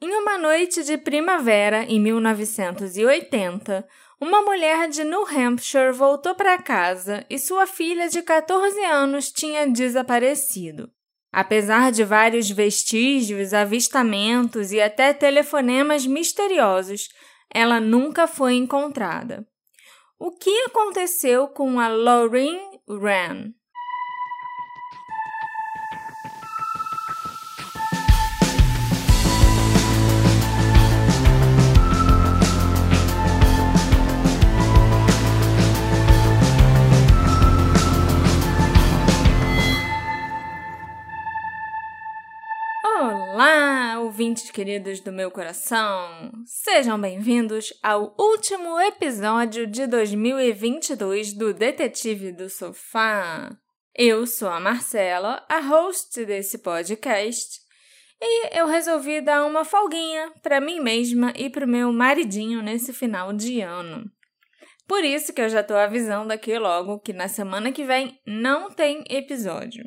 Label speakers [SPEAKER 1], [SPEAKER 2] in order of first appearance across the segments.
[SPEAKER 1] Em uma noite de primavera em 1980, uma mulher de New Hampshire voltou para casa e sua filha de 14 anos tinha desaparecido. Apesar de vários vestígios, avistamentos e até telefonemas misteriosos, ela nunca foi encontrada. O que aconteceu com a Lauren Wren? Ouvintes queridos do meu coração! Sejam bem-vindos ao último episódio de 2022 do Detetive do Sofá. Eu sou a Marcela, a host desse podcast, e eu resolvi dar uma folguinha para mim mesma e para o meu maridinho nesse final de ano. Por isso que eu já estou avisando aqui logo que na semana que vem não tem episódio.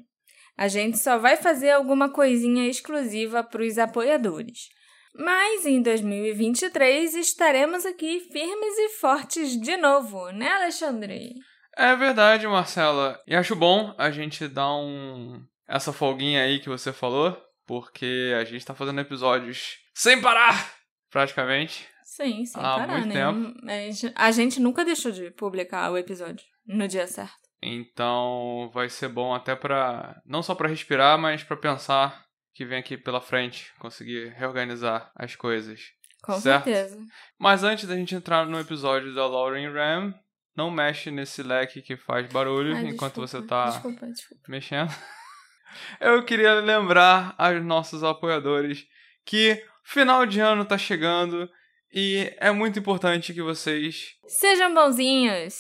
[SPEAKER 1] A gente só vai fazer alguma coisinha exclusiva para os apoiadores. Mas em 2023 estaremos aqui firmes e fortes de novo, né, Alexandre?
[SPEAKER 2] É verdade, Marcela. E acho bom a gente dar um essa folguinha aí que você falou, porque a gente tá fazendo episódios sem parar, praticamente.
[SPEAKER 1] Sim, sem
[SPEAKER 2] Há
[SPEAKER 1] parar,
[SPEAKER 2] muito
[SPEAKER 1] né?
[SPEAKER 2] tempo.
[SPEAKER 1] A gente nunca deixou de publicar o episódio no dia certo.
[SPEAKER 2] Então vai ser bom até pra. não só pra respirar, mas pra pensar que vem aqui pela frente, conseguir reorganizar as coisas.
[SPEAKER 1] Com
[SPEAKER 2] Certo.
[SPEAKER 1] certeza.
[SPEAKER 2] Mas antes da gente entrar no episódio da Lauren Ram, não mexe nesse leque que faz barulho
[SPEAKER 1] Ai,
[SPEAKER 2] enquanto
[SPEAKER 1] desculpa,
[SPEAKER 2] você tá
[SPEAKER 1] Desculpa, desculpa.
[SPEAKER 2] mexendo. Eu queria lembrar aos nossos apoiadores que final de ano tá chegando e é muito importante que vocês
[SPEAKER 1] Sejam bonzinhos!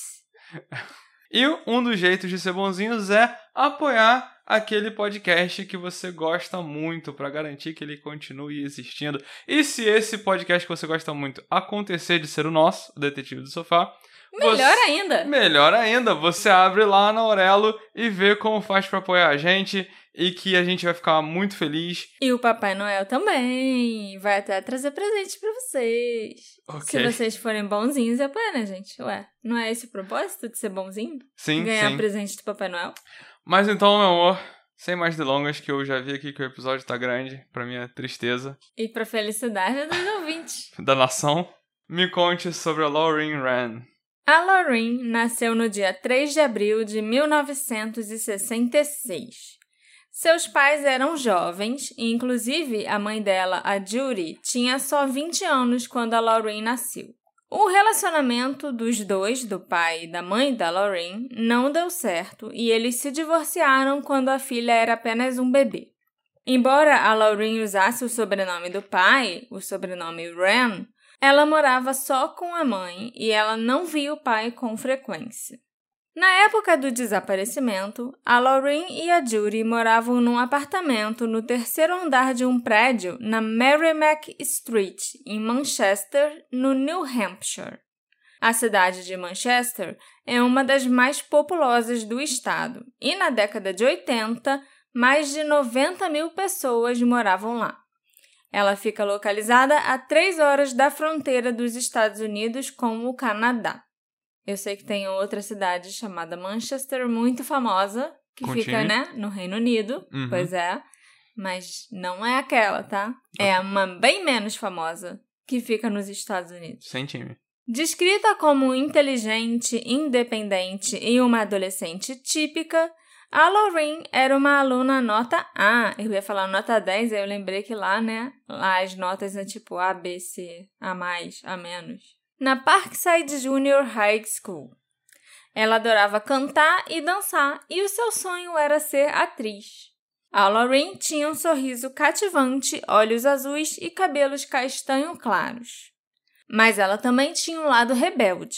[SPEAKER 2] E um dos jeitos de ser bonzinhos é apoiar aquele podcast que você gosta muito para garantir que ele continue existindo. E se esse podcast que você gosta muito acontecer de ser o nosso, o Detetive do Sofá,
[SPEAKER 1] Melhor
[SPEAKER 2] você-
[SPEAKER 1] ainda!
[SPEAKER 2] Melhor ainda, você abre lá na Aurelo e vê como faz para apoiar a gente e que a gente vai ficar muito feliz.
[SPEAKER 1] E o Papai Noel também vai até trazer presente pra vocês.
[SPEAKER 2] Ok.
[SPEAKER 1] Se vocês forem bonzinhos e apoiarem, gente. Ué, não é esse o propósito de ser bonzinho?
[SPEAKER 2] Sim,
[SPEAKER 1] Ganhar
[SPEAKER 2] sim.
[SPEAKER 1] presente do Papai Noel?
[SPEAKER 2] Mas então, meu amor, sem mais delongas, que eu já vi aqui que o episódio tá grande, pra minha tristeza
[SPEAKER 1] E pra felicidade dos ouvintes.
[SPEAKER 2] da nação, me conte sobre a Lauren Ran.
[SPEAKER 1] A Lauren nasceu no dia 3 de abril de 1966. Seus pais eram jovens e, inclusive, a mãe dela, a Judy, tinha só 20 anos quando a Lauren nasceu. O relacionamento dos dois, do pai e da mãe da Lauren, não deu certo e eles se divorciaram quando a filha era apenas um bebê. Embora a Lauren usasse o sobrenome do pai, o sobrenome Wren, ela morava só com a mãe e ela não via o pai com frequência. Na época do desaparecimento, a Lauren e a Judy moravam num apartamento no terceiro andar de um prédio na Merrimack Street, em Manchester, no New Hampshire. A cidade de Manchester é uma das mais populosas do estado e, na década de 80, mais de 90 mil pessoas moravam lá. Ela fica localizada a três horas da fronteira dos Estados Unidos com o Canadá. Eu sei que tem outra cidade chamada Manchester, muito famosa, que
[SPEAKER 2] Continue.
[SPEAKER 1] fica, né, no Reino Unido.
[SPEAKER 2] Uhum.
[SPEAKER 1] Pois é. Mas não é aquela, tá? É uma bem menos famosa, que fica nos Estados Unidos.
[SPEAKER 2] Sem time.
[SPEAKER 1] Descrita como inteligente, independente e uma adolescente típica, a Lauren era uma aluna nota A. Eu ia falar nota 10, aí eu lembrei que lá, né? Lá as notas é tipo A, B, C, A+, A-. Na Parkside Junior High School. Ela adorava cantar e dançar e o seu sonho era ser atriz. A Lauren tinha um sorriso cativante, olhos azuis e cabelos castanho claros. Mas ela também tinha um lado rebelde.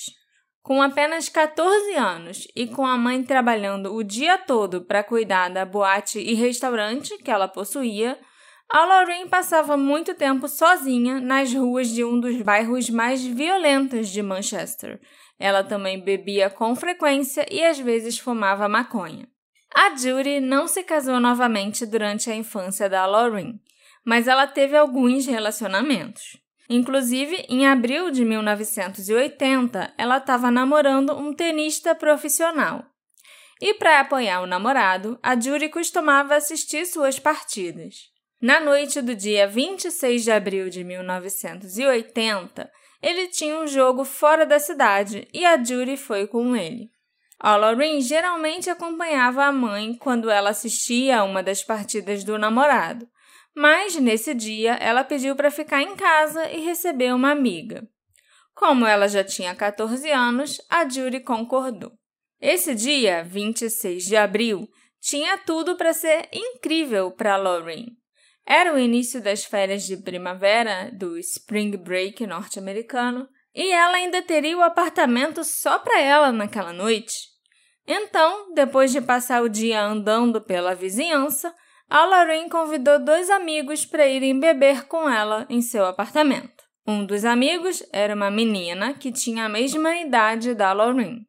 [SPEAKER 1] Com apenas 14 anos e com a mãe trabalhando o dia todo para cuidar da boate e restaurante que ela possuía, a Lauren passava muito tempo sozinha nas ruas de um dos bairros mais violentos de Manchester. Ela também bebia com frequência e às vezes fumava maconha. A Judy não se casou novamente durante a infância da Lauren, mas ela teve alguns relacionamentos. Inclusive, em abril de 1980, ela estava namorando um tenista profissional. E para apoiar o namorado, a Judy costumava assistir suas partidas. Na noite do dia 26 de abril de 1980, ele tinha um jogo fora da cidade e a Judy foi com ele. A Lauren geralmente acompanhava a mãe quando ela assistia a uma das partidas do namorado, mas nesse dia ela pediu para ficar em casa e receber uma amiga. Como ela já tinha 14 anos, a Judy concordou. Esse dia, 26 de abril, tinha tudo para ser incrível para Lauren. Era o início das férias de primavera do Spring Break norte-americano e ela ainda teria o apartamento só para ela naquela noite. Então, depois de passar o dia andando pela vizinhança, a Lorraine convidou dois amigos para irem beber com ela em seu apartamento. Um dos amigos era uma menina que tinha a mesma idade da Lorraine,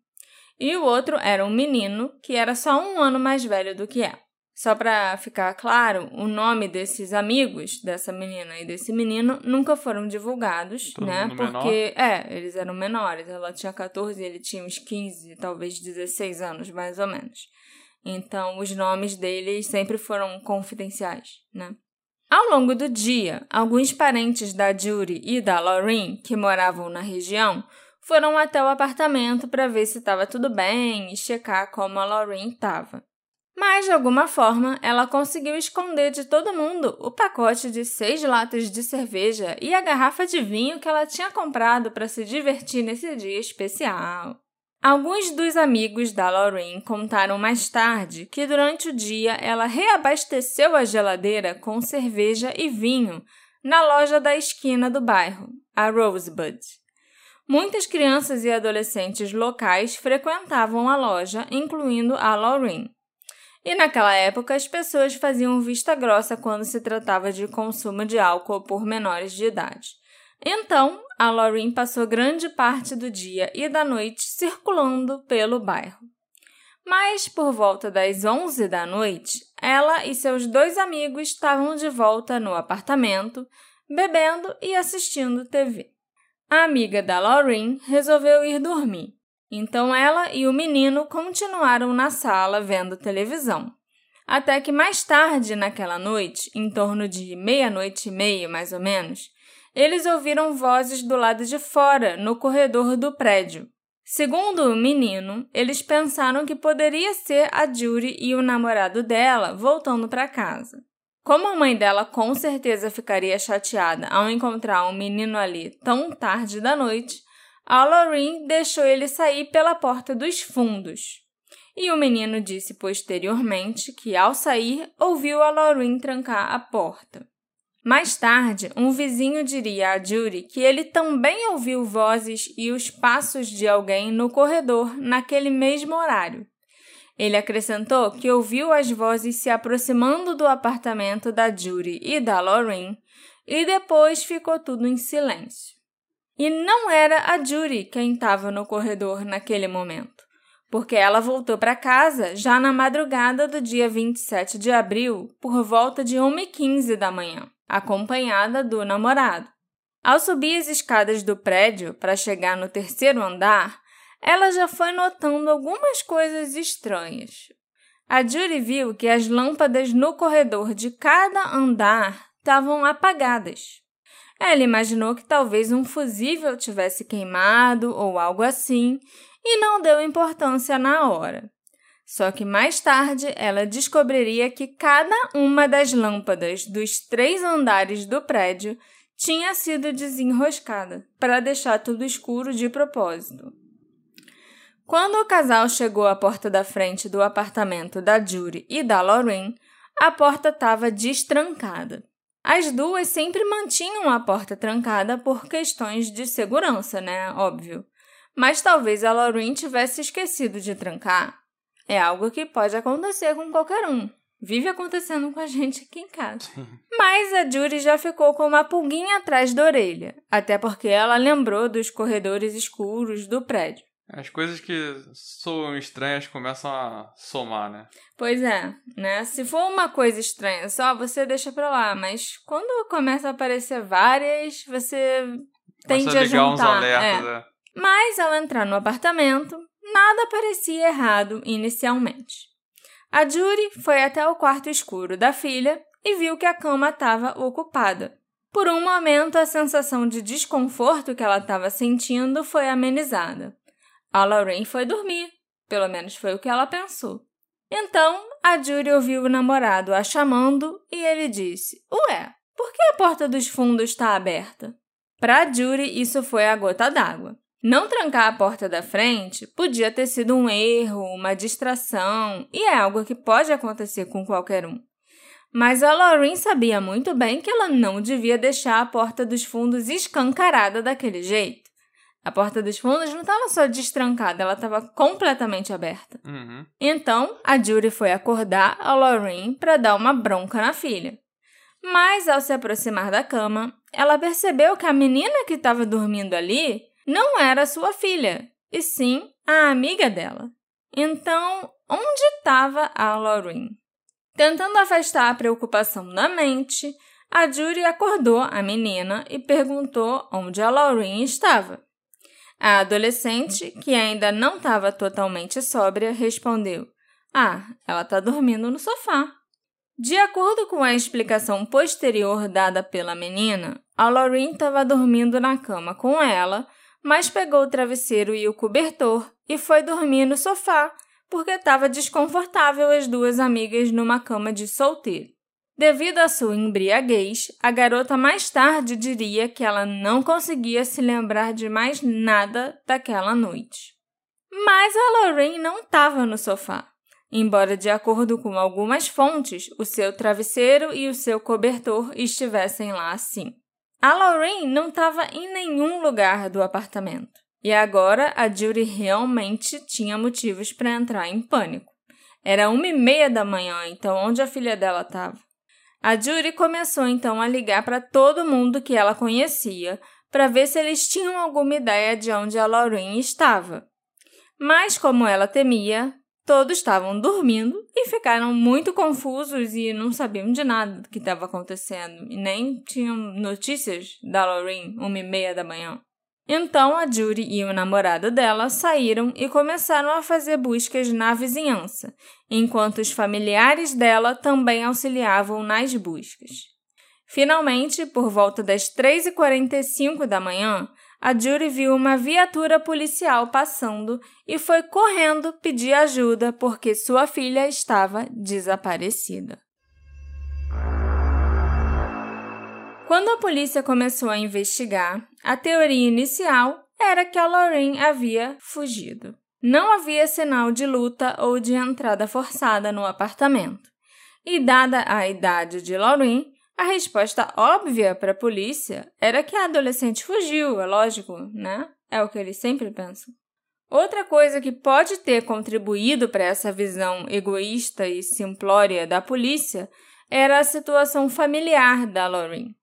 [SPEAKER 1] e o outro era um menino que era só um ano mais velho do que ela. Só para ficar claro, o nome desses amigos, dessa menina e desse menino, nunca foram divulgados,
[SPEAKER 2] Todo
[SPEAKER 1] né? Porque,
[SPEAKER 2] menor?
[SPEAKER 1] é, eles eram menores. Ela tinha 14 e ele tinha uns 15, talvez 16 anos, mais ou menos. Então, os nomes deles sempre foram confidenciais, né? Ao longo do dia, alguns parentes da Judy e da Lauren, que moravam na região, foram até o apartamento para ver se estava tudo bem e checar como a Lauren estava. Mas, de alguma forma, ela conseguiu esconder de todo mundo o pacote de seis latas de cerveja e a garrafa de vinho que ela tinha comprado para se divertir nesse dia especial. Alguns dos amigos da Lauren contaram mais tarde que durante o dia ela reabasteceu a geladeira com cerveja e vinho na loja da esquina do bairro, a Rosebud. Muitas crianças e adolescentes locais frequentavam a loja, incluindo a Lauren. E naquela época, as pessoas faziam vista grossa quando se tratava de consumo de álcool por menores de idade. Então, a Lauren passou grande parte do dia e da noite circulando pelo bairro. Mas, por volta das 11 da noite, ela e seus dois amigos estavam de volta no apartamento, bebendo e assistindo TV. A amiga da Lauren resolveu ir dormir, então ela e o menino continuaram na sala vendo televisão. Até que mais tarde naquela noite, em torno de meia-noite e meia mais ou menos, eles ouviram vozes do lado de fora, no corredor do prédio. Segundo o menino, eles pensaram que poderia ser a Judy e o namorado dela voltando para casa. Como a mãe dela com certeza ficaria chateada ao encontrar um menino ali tão tarde da noite, a Lorraine deixou ele sair pela porta dos fundos. E o menino disse posteriormente que, ao sair, ouviu a Lorraine trancar a porta. Mais tarde, um vizinho diria a Judy que ele também ouviu vozes e os passos de alguém no corredor naquele mesmo horário. Ele acrescentou que ouviu as vozes se aproximando do apartamento da Judy e da Lorraine e depois ficou tudo em silêncio. E não era a Judy quem estava no corredor naquele momento, porque ela voltou para casa já na madrugada do dia 27 de abril, por volta de 1h15 da manhã, acompanhada do namorado. Ao subir as escadas do prédio para chegar no terceiro andar, ela já foi notando algumas coisas estranhas. A Judy viu que as lâmpadas no corredor de cada andar estavam apagadas. Ela imaginou que talvez um fusível tivesse queimado ou algo assim e não deu importância na hora. Só que mais tarde ela descobriria que cada uma das lâmpadas dos três andares do prédio tinha sido desenroscada para deixar tudo escuro de propósito. Quando o casal chegou à porta da frente do apartamento da Judy e da Lauren, a porta estava destrancada. As duas sempre mantinham a porta trancada por questões de segurança, né? Óbvio. Mas talvez a Lauren tivesse esquecido de trancar. É algo que pode acontecer com qualquer um. Vive acontecendo com a gente aqui em casa. Mas a Judy já ficou com uma pulguinha atrás da orelha, até porque ela lembrou dos corredores escuros do prédio.
[SPEAKER 2] As coisas que soam estranhas começam a somar, né?
[SPEAKER 1] Pois é, né? Se for uma coisa estranha só, você deixa pra lá, mas quando começa a aparecer várias, você tende
[SPEAKER 2] Começa a
[SPEAKER 1] a
[SPEAKER 2] ligar uns
[SPEAKER 1] juntar.
[SPEAKER 2] alertas,
[SPEAKER 1] é.
[SPEAKER 2] é.
[SPEAKER 1] Mas ao entrar no apartamento, nada parecia errado inicialmente. A Judy foi até o quarto escuro da filha e viu que a cama estava ocupada. Por um momento, a sensação de desconforto que ela estava sentindo foi amenizada. A Lorraine foi dormir, pelo menos foi o que ela pensou. Então, a Judy ouviu o namorado a chamando e ele disse: Ué, por que a porta dos fundos está aberta? Para Judy, isso foi a gota d'água. Não trancar a porta da frente podia ter sido um erro, uma distração, e é algo que pode acontecer com qualquer um. Mas a Lorraine sabia muito bem que ela não devia deixar a porta dos fundos escancarada daquele jeito. A porta dos fundos não estava só destrancada, ela estava completamente aberta.
[SPEAKER 2] Uhum.
[SPEAKER 1] Então, a Judy foi acordar a Lorraine para dar uma bronca na filha. Mas, ao se aproximar da cama, ela percebeu que a menina que estava dormindo ali não era sua filha, e sim a amiga dela. Então, onde estava a Lorraine? Tentando afastar a preocupação da mente, a Judy acordou a menina e perguntou onde a Lorraine estava. A adolescente, que ainda não estava totalmente sóbria, respondeu: Ah, ela está dormindo no sofá. De acordo com a explicação posterior dada pela menina, a Lorraine estava dormindo na cama com ela, mas pegou o travesseiro e o cobertor e foi dormir no sofá, porque estava desconfortável as duas amigas numa cama de solteiro. Devido à sua embriaguez, a garota mais tarde diria que ela não conseguia se lembrar de mais nada daquela noite. Mas a Lorraine não estava no sofá, embora, de acordo com algumas fontes, o seu travesseiro e o seu cobertor estivessem lá assim. A Lorraine não estava em nenhum lugar do apartamento. E agora a Judy realmente tinha motivos para entrar em pânico. Era uma e meia da manhã, então onde a filha dela estava? A Judy começou então a ligar para todo mundo que ela conhecia para ver se eles tinham alguma ideia de onde a Lorraine estava. Mas, como ela temia, todos estavam dormindo e ficaram muito confusos e não sabiam de nada do que estava acontecendo e nem tinham notícias da Lorraine uma e meia da manhã. Então a Judy e o namorado dela saíram e começaram a fazer buscas na vizinhança, enquanto os familiares dela também auxiliavam nas buscas. Finalmente, por volta das 3h45 da manhã, a Judy viu uma viatura policial passando e foi correndo pedir ajuda porque sua filha estava desaparecida. Quando a polícia começou a investigar, a teoria inicial era que a Lorraine havia fugido. Não havia sinal de luta ou de entrada forçada no apartamento. E, dada a idade de Lorraine, a resposta óbvia para a polícia era que a adolescente fugiu, é lógico, né? É o que eles sempre pensam. Outra coisa que pode ter contribuído para essa visão egoísta e simplória da polícia era a situação familiar da Lorraine.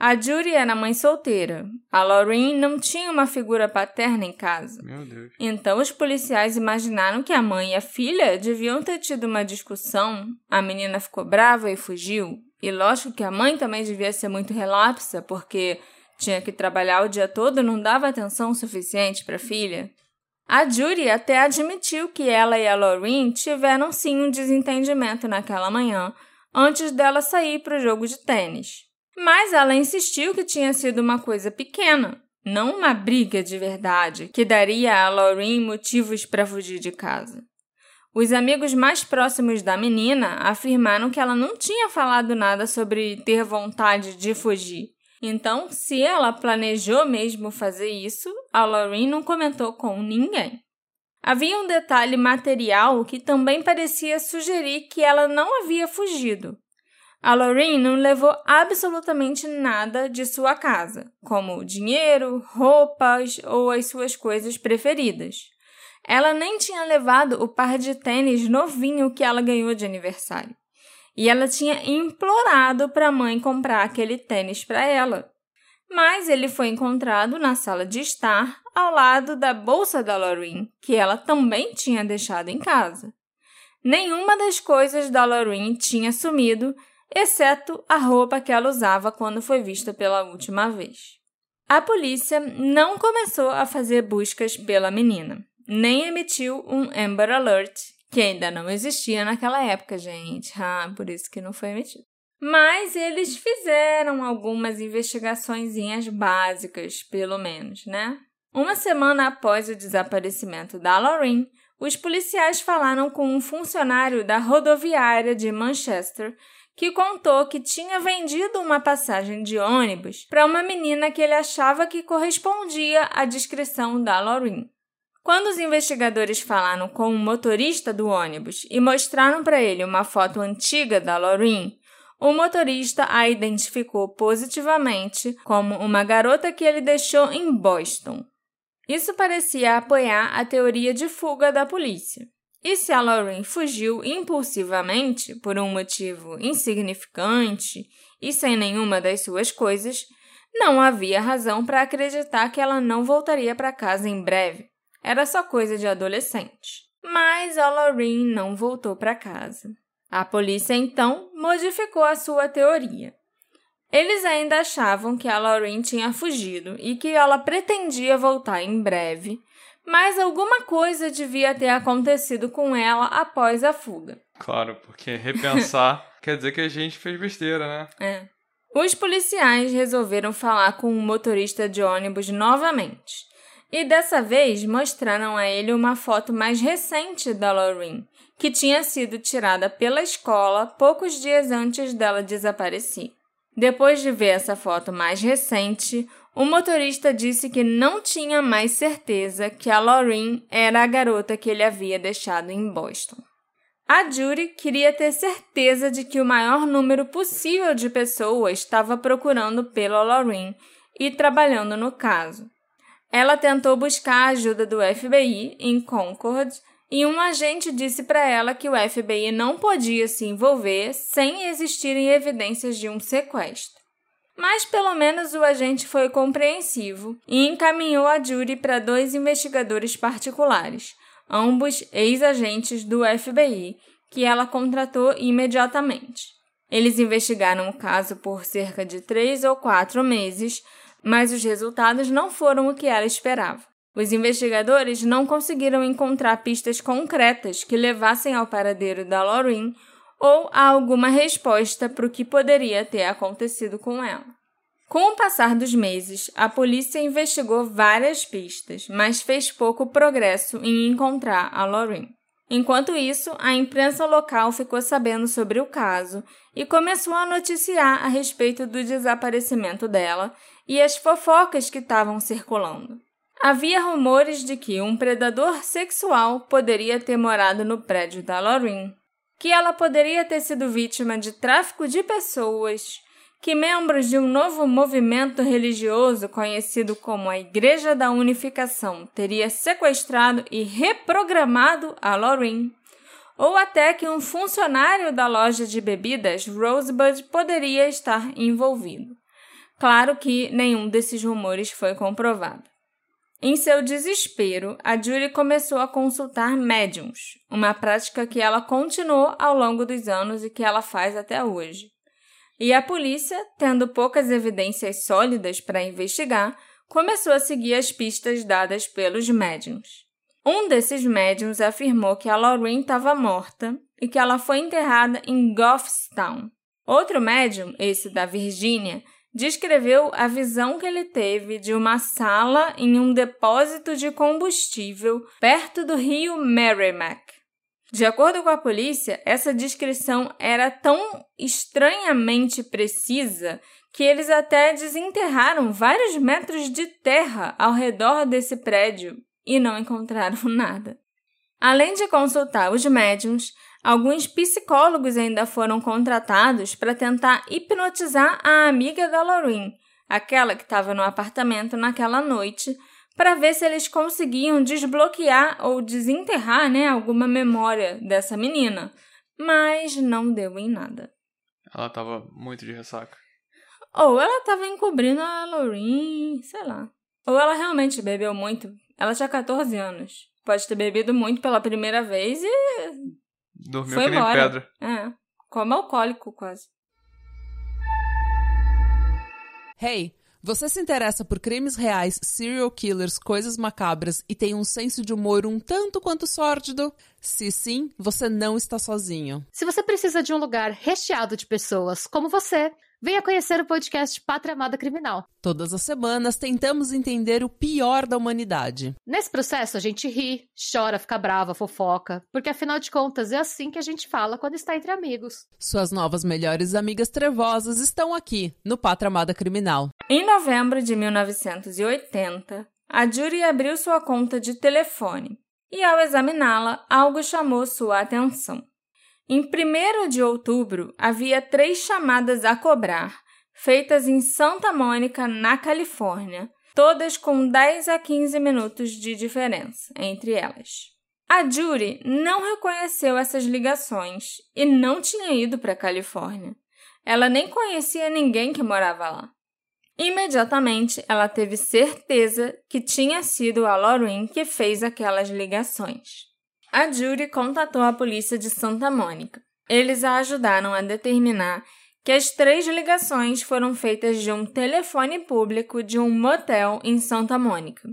[SPEAKER 1] A Judy era mãe solteira. A Lorraine não tinha uma figura paterna em casa.
[SPEAKER 2] Meu Deus.
[SPEAKER 1] Então os policiais imaginaram que a mãe e a filha deviam ter tido uma discussão. A menina ficou brava e fugiu. E lógico que a mãe também devia ser muito relapsa, porque tinha que trabalhar o dia todo e não dava atenção suficiente para a filha. A Judy até admitiu que ela e a Lorraine tiveram sim um desentendimento naquela manhã, antes dela sair para o jogo de tênis. Mas ela insistiu que tinha sido uma coisa pequena, não uma briga de verdade que daria a Lorraine motivos para fugir de casa. Os amigos mais próximos da menina afirmaram que ela não tinha falado nada sobre ter vontade de fugir. Então, se ela planejou mesmo fazer isso, a Lorraine não comentou com ninguém. Havia um detalhe material que também parecia sugerir que ela não havia fugido. A Lorraine não levou absolutamente nada de sua casa, como dinheiro, roupas ou as suas coisas preferidas. Ela nem tinha levado o par de tênis novinho que ela ganhou de aniversário. E ela tinha implorado para a mãe comprar aquele tênis para ela. mas ele foi encontrado na sala de estar ao lado da bolsa da Lorraine, que ela também tinha deixado em casa. Nenhuma das coisas da Lorraine tinha sumido, exceto a roupa que ela usava quando foi vista pela última vez. A polícia não começou a fazer buscas pela menina, nem emitiu um Amber Alert, que ainda não existia naquela época, gente. Ah, por isso que não foi emitido. Mas eles fizeram algumas investigações básicas, pelo menos, né? Uma semana após o desaparecimento da Lorraine, os policiais falaram com um funcionário da rodoviária de Manchester que contou que tinha vendido uma passagem de ônibus para uma menina que ele achava que correspondia à descrição da Lorraine. Quando os investigadores falaram com o motorista do ônibus e mostraram para ele uma foto antiga da Lorraine, o motorista a identificou positivamente como uma garota que ele deixou em Boston. Isso parecia apoiar a teoria de fuga da polícia. E se a Lauren fugiu impulsivamente por um motivo insignificante e sem nenhuma das suas coisas, não havia razão para acreditar que ela não voltaria para casa em breve. Era só coisa de adolescente. Mas a Lauren não voltou para casa. A polícia então modificou a sua teoria. Eles ainda achavam que a Lauren tinha fugido e que ela pretendia voltar em breve, mas alguma coisa devia ter acontecido com ela após a fuga.
[SPEAKER 2] Claro, porque repensar quer dizer que a gente fez besteira, né?
[SPEAKER 1] É. Os policiais resolveram falar com o motorista de ônibus novamente. E dessa vez mostraram a ele uma foto mais recente da Lauren, que tinha sido tirada pela escola poucos dias antes dela desaparecer. Depois de ver essa foto mais recente, o motorista disse que não tinha mais certeza que a Lauren era a garota que ele havia deixado em Boston. A Judy queria ter certeza de que o maior número possível de pessoas estava procurando pela Lauren e trabalhando no caso. Ela tentou buscar a ajuda do FBI em Concord e um agente disse para ela que o FBI não podia se envolver sem existirem evidências de um sequestro. Mas pelo menos o agente foi compreensivo e encaminhou a Judy para dois investigadores particulares, ambos ex-agentes do FBI, que ela contratou imediatamente. Eles investigaram o caso por cerca de três ou quatro meses, mas os resultados não foram o que ela esperava. Os investigadores não conseguiram encontrar pistas concretas que levassem ao paradeiro da Lauren ou a alguma resposta para o que poderia ter acontecido com ela. Com o passar dos meses, a polícia investigou várias pistas, mas fez pouco progresso em encontrar a Lauren. Enquanto isso, a imprensa local ficou sabendo sobre o caso e começou a noticiar a respeito do desaparecimento dela e as fofocas que estavam circulando. Havia rumores de que um predador sexual poderia ter morado no prédio da Lauren, que ela poderia ter sido vítima de tráfico de pessoas, que membros de um novo movimento religioso conhecido como a Igreja da Unificação teria sequestrado e reprogramado a Lauren, ou até que um funcionário da loja de bebidas Rosebud poderia estar envolvido. Claro que nenhum desses rumores foi comprovado. Em seu desespero, a Julie começou a consultar médiums, uma prática que ela continuou ao longo dos anos e que ela faz até hoje. E a polícia, tendo poucas evidências sólidas para investigar, começou a seguir as pistas dadas pelos médiums. Um desses médiums afirmou que a Lauren estava morta e que ela foi enterrada em Goffstown. Outro médium, esse da Virgínia, descreveu a visão que ele teve de uma sala em um depósito de combustível perto do rio Merrimack. De acordo com a polícia, essa descrição era tão estranhamente precisa que eles até desenterraram vários metros de terra ao redor desse prédio e não encontraram nada. Além de consultar os médiums, Alguns psicólogos ainda foram contratados para tentar hipnotizar a amiga da Lauren, aquela que estava no apartamento naquela noite, para ver se eles conseguiam desbloquear ou desenterrar né, alguma memória dessa menina. Mas não deu em nada.
[SPEAKER 2] Ela estava muito de ressaca.
[SPEAKER 1] Ou ela tava encobrindo a Lorraine, sei lá. Ou ela realmente bebeu muito. Ela tinha 14 anos. Pode ter bebido muito pela primeira vez e.
[SPEAKER 2] Dormiu
[SPEAKER 1] Foi
[SPEAKER 2] que nem
[SPEAKER 1] embora.
[SPEAKER 2] pedra.
[SPEAKER 1] É. Como alcoólico, quase.
[SPEAKER 3] Hey, você se interessa por crimes reais, serial killers, coisas macabras e tem um senso de humor um tanto quanto sórdido? Se sim, você não está sozinho.
[SPEAKER 4] Se você precisa de um lugar recheado de pessoas como você, venha conhecer o podcast Pátria Amada Criminal.
[SPEAKER 3] Todas as semanas tentamos entender o pior da humanidade.
[SPEAKER 4] Nesse processo, a gente ri, chora, fica brava, fofoca, porque afinal de contas é assim que a gente fala quando está entre amigos.
[SPEAKER 3] Suas novas melhores amigas trevosas estão aqui, no Pátria Amada Criminal.
[SPEAKER 1] Em novembro de 1980, a Judy abriu sua conta de telefone e, ao examiná-la, algo chamou sua atenção. Em 1 de outubro, havia três chamadas a cobrar, feitas em Santa Mônica, na Califórnia, todas com 10 a 15 minutos de diferença entre elas. A Judy não reconheceu essas ligações e não tinha ido para a Califórnia. Ela nem conhecia ninguém que morava lá. Imediatamente, ela teve certeza que tinha sido a Lauren que fez aquelas ligações. A Judy contatou a polícia de Santa Mônica. Eles a ajudaram a determinar que as três ligações foram feitas de um telefone público de um motel em Santa Mônica.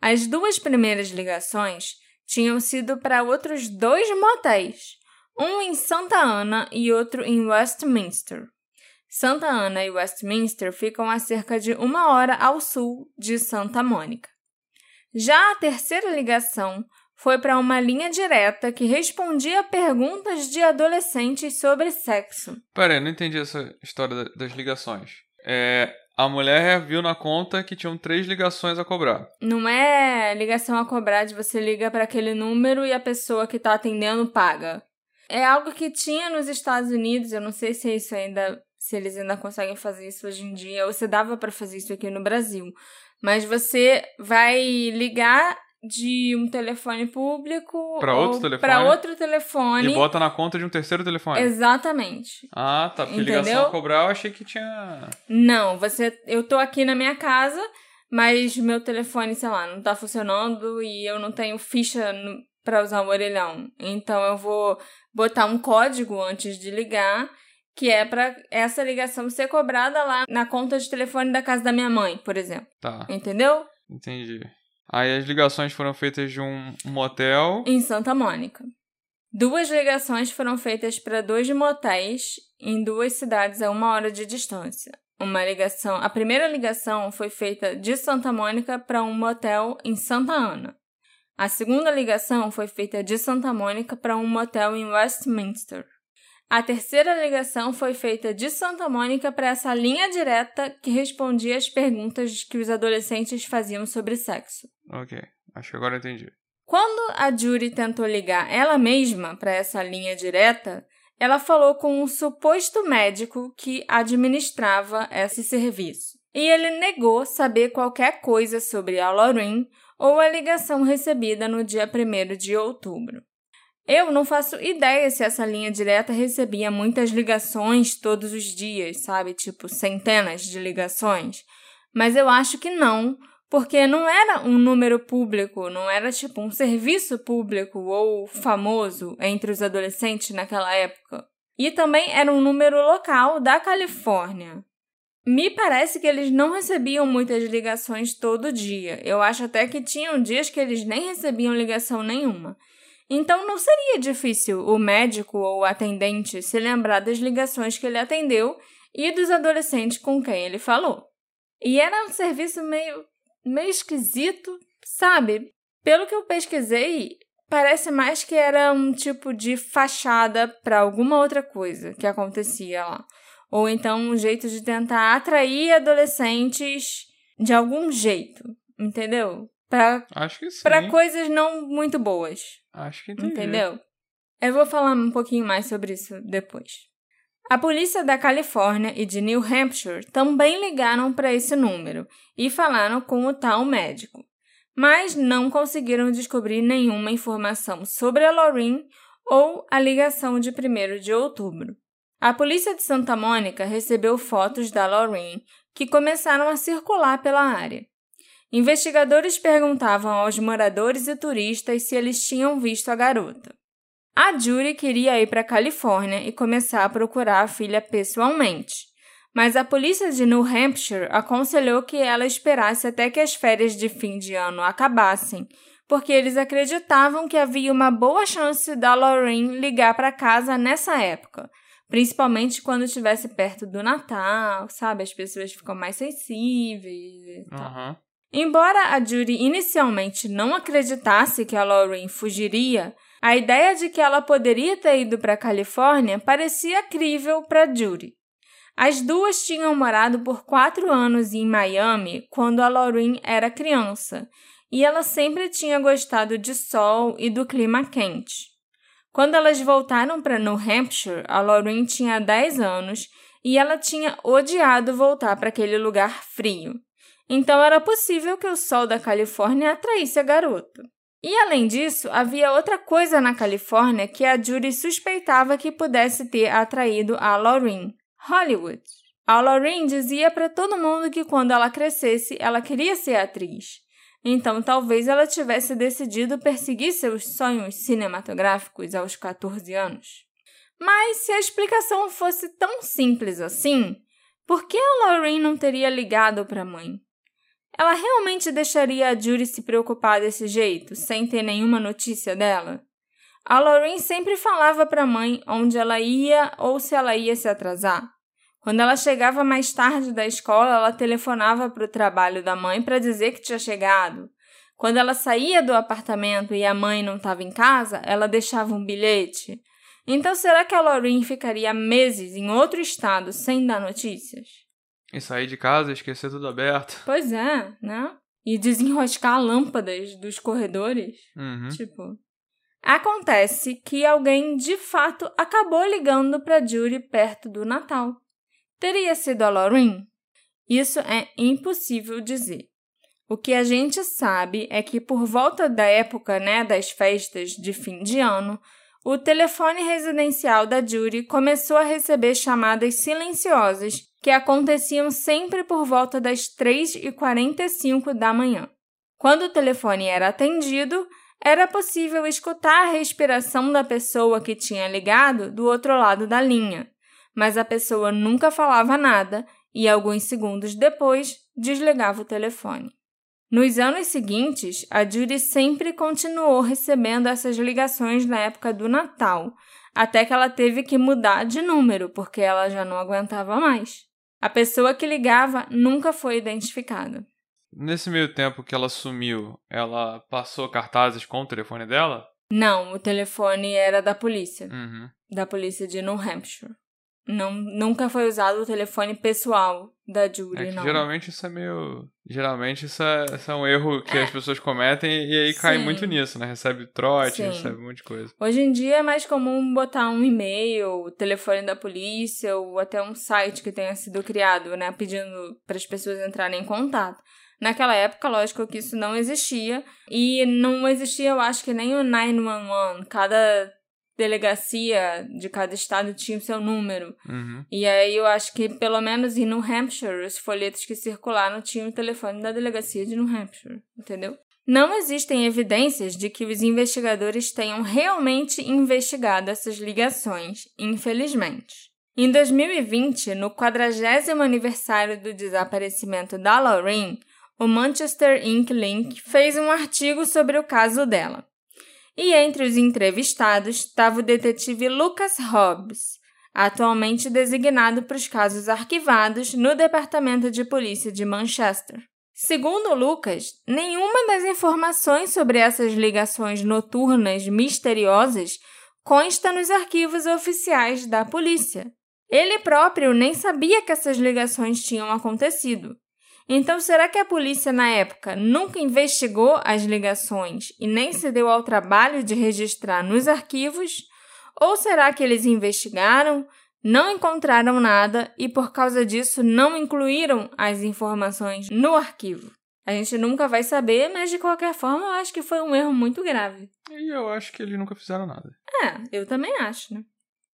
[SPEAKER 1] As duas primeiras ligações tinham sido para outros dois motéis, um em Santa Ana e outro em Westminster. Santa Ana e Westminster ficam a cerca de uma hora ao sul de Santa Mônica. Já a terceira ligação foi para uma linha direta que respondia perguntas de adolescentes sobre sexo.
[SPEAKER 2] Pera aí, não entendi essa história da- das ligações. É, a mulher viu na conta que tinham três ligações a cobrar.
[SPEAKER 1] Não é ligação a cobrar de você liga para aquele número e a pessoa que está atendendo paga. É algo que tinha nos Estados Unidos, eu não sei se isso ainda se eles ainda conseguem fazer isso hoje em dia ou se dava para fazer isso aqui no Brasil. Mas você vai ligar de um telefone público
[SPEAKER 2] Pra outro telefone?
[SPEAKER 1] para outro telefone.
[SPEAKER 2] E bota na conta de um terceiro telefone.
[SPEAKER 1] Exatamente.
[SPEAKER 2] Ah, tá. Porque
[SPEAKER 1] Entendeu?
[SPEAKER 2] ligação a cobrar eu achei que tinha.
[SPEAKER 1] Não, você, eu tô aqui na minha casa, mas meu telefone, sei lá, não tá funcionando e eu não tenho ficha pra usar o orelhão. Então eu vou botar um código antes de ligar, que é pra essa ligação ser cobrada lá na conta de telefone da casa da minha mãe, por exemplo.
[SPEAKER 2] Tá,
[SPEAKER 1] Entendeu?
[SPEAKER 2] entendi. Aí as ligações foram feitas de um motel.
[SPEAKER 1] Em Santa Mônica. Duas ligações foram feitas para dois motéis em duas cidades a uma hora de distância. Uma ligação, a primeira ligação foi feita de Santa Mônica para um motel em Santa Ana. A segunda ligação foi feita de Santa Mônica para um motel em Westminster. A terceira ligação foi feita de Santa Mônica para essa linha direta que respondia às perguntas que os adolescentes faziam sobre sexo.
[SPEAKER 2] Ok, acho que agora entendi.
[SPEAKER 1] Quando a Judy tentou ligar ela mesma para essa linha direta, ela falou com um suposto médico que administrava esse serviço. E ele negou saber qualquer coisa sobre a Lauren ou a ligação recebida no dia 1 de outubro. Eu não faço ideia se essa linha direta recebia muitas ligações todos os dias, sabe? Tipo, centenas de ligações. Mas eu acho que não, porque não era um número público, não era tipo um serviço público ou famoso entre os adolescentes naquela época. E também era um número local da Califórnia. Me parece que eles não recebiam muitas ligações todo dia. Eu acho até que tinham dias que eles nem recebiam ligação nenhuma. Então não seria difícil o médico ou o atendente se lembrar das ligações que ele atendeu e dos adolescentes com quem ele falou. E era um serviço meio meio esquisito, sabe? Pelo que eu pesquisei, parece mais que era um tipo de fachada para alguma outra coisa que acontecia lá. Ou então um jeito de tentar atrair adolescentes de algum jeito, entendeu? Para
[SPEAKER 2] Acho que sim.
[SPEAKER 1] para coisas não muito boas,
[SPEAKER 2] Acho que entendi.
[SPEAKER 1] entendeu? Eu vou falar um pouquinho mais sobre isso depois. A polícia da Califórnia e de New Hampshire também ligaram para esse número e falaram com o tal médico, mas não conseguiram descobrir nenhuma informação sobre a Lauren ou a ligação de 1 de outubro. A polícia de Santa Mônica recebeu fotos da Lorraine que começaram a circular pela área. Investigadores perguntavam aos moradores e turistas se eles tinham visto a garota. A Judy queria ir para a Califórnia e começar a procurar a filha pessoalmente, mas a polícia de New Hampshire aconselhou que ela esperasse até que as férias de fim de ano acabassem, porque eles acreditavam que havia uma boa chance da Lorraine ligar para casa nessa época, principalmente quando estivesse perto do Natal, sabe? As pessoas ficam mais sensíveis e tal. Embora a Judy inicialmente não acreditasse que a Lorraine fugiria, a ideia de que ela poderia ter ido para a Califórnia parecia crível para Judy. As duas tinham morado por quatro anos em Miami quando a Lorraine era criança, e ela sempre tinha gostado de sol e do clima quente. Quando elas voltaram para New Hampshire, a Lorraine tinha 10 anos e ela tinha odiado voltar para aquele lugar frio. Então era possível que o sol da Califórnia atraísse a garota. E além disso, havia outra coisa na Califórnia que a Judy suspeitava que pudesse ter atraído a Lorraine: Hollywood. A Lorraine dizia para todo mundo que quando ela crescesse, ela queria ser atriz. Então talvez ela tivesse decidido perseguir seus sonhos cinematográficos aos 14 anos. Mas se a explicação fosse tão simples assim, por que a Lorraine não teria ligado para a mãe? Ela realmente deixaria a Judy se preocupar desse jeito, sem ter nenhuma notícia dela? A Lorraine sempre falava para a mãe onde ela ia ou se ela ia se atrasar. Quando ela chegava mais tarde da escola, ela telefonava para o trabalho da mãe para dizer que tinha chegado. Quando ela saía do apartamento e a mãe não estava em casa, ela deixava um bilhete. Então, será que a Lorraine ficaria meses em outro estado sem dar notícias?
[SPEAKER 2] E sair de casa e esquecer tudo aberto.
[SPEAKER 1] Pois é, né? E desenroscar lâmpadas dos corredores.
[SPEAKER 2] Uhum.
[SPEAKER 1] Tipo. Acontece que alguém de fato acabou ligando para Judy perto do Natal. Teria sido a Lorraine? Isso é impossível dizer. O que a gente sabe é que por volta da época né, das festas de fim de ano, o telefone residencial da Judy começou a receber chamadas silenciosas que aconteciam sempre por volta das 3h45 da manhã. Quando o telefone era atendido, era possível escutar a respiração da pessoa que tinha ligado do outro lado da linha, mas a pessoa nunca falava nada e, alguns segundos depois, desligava o telefone. Nos anos seguintes, a Judy sempre continuou recebendo essas ligações na época do Natal, até que ela teve que mudar de número porque ela já não aguentava mais. A pessoa que ligava nunca foi identificada.
[SPEAKER 2] Nesse meio tempo que ela sumiu, ela passou cartazes com o telefone dela?
[SPEAKER 1] Não, o telefone era da polícia,
[SPEAKER 2] Uhum.
[SPEAKER 1] da polícia de New Hampshire. Não, nunca foi usado o telefone pessoal da Judy,
[SPEAKER 2] É
[SPEAKER 1] não.
[SPEAKER 2] geralmente isso é meio. Geralmente isso é, isso é um erro que as pessoas cometem e aí cai
[SPEAKER 1] Sim.
[SPEAKER 2] muito nisso, né? Recebe trote,
[SPEAKER 1] Sim.
[SPEAKER 2] recebe um monte de coisa.
[SPEAKER 1] Hoje em dia é mais comum botar um e-mail, o telefone da polícia ou até um site que tenha sido criado, né, pedindo para as pessoas entrarem em contato. Naquela época, lógico que isso não existia e não existia, eu acho que nem o 911. Cada delegacia de cada estado tinha o seu número.
[SPEAKER 2] Uhum.
[SPEAKER 1] E aí eu acho que, pelo menos em New Hampshire, os folhetos que circularam tinham o telefone da delegacia de New Hampshire, entendeu? Não existem evidências de que os investigadores tenham realmente investigado essas ligações, infelizmente. Em 2020, no 40 aniversário do desaparecimento da Lorraine, o Manchester Ink Link fez um artigo sobre o caso dela. E entre os entrevistados estava o detetive Lucas Hobbs, atualmente designado para os casos arquivados no Departamento de Polícia de Manchester. Segundo Lucas, nenhuma das informações sobre essas ligações noturnas misteriosas consta nos arquivos oficiais da polícia. Ele próprio nem sabia que essas ligações tinham acontecido. Então, será que a polícia na época nunca investigou as ligações e nem se deu ao trabalho de registrar nos arquivos? Ou será que eles investigaram, não encontraram nada e por causa disso não incluíram as informações no arquivo? A gente nunca vai saber, mas de qualquer forma eu acho que foi um erro muito grave.
[SPEAKER 2] E eu acho que eles nunca fizeram nada.
[SPEAKER 1] É, eu também acho, né?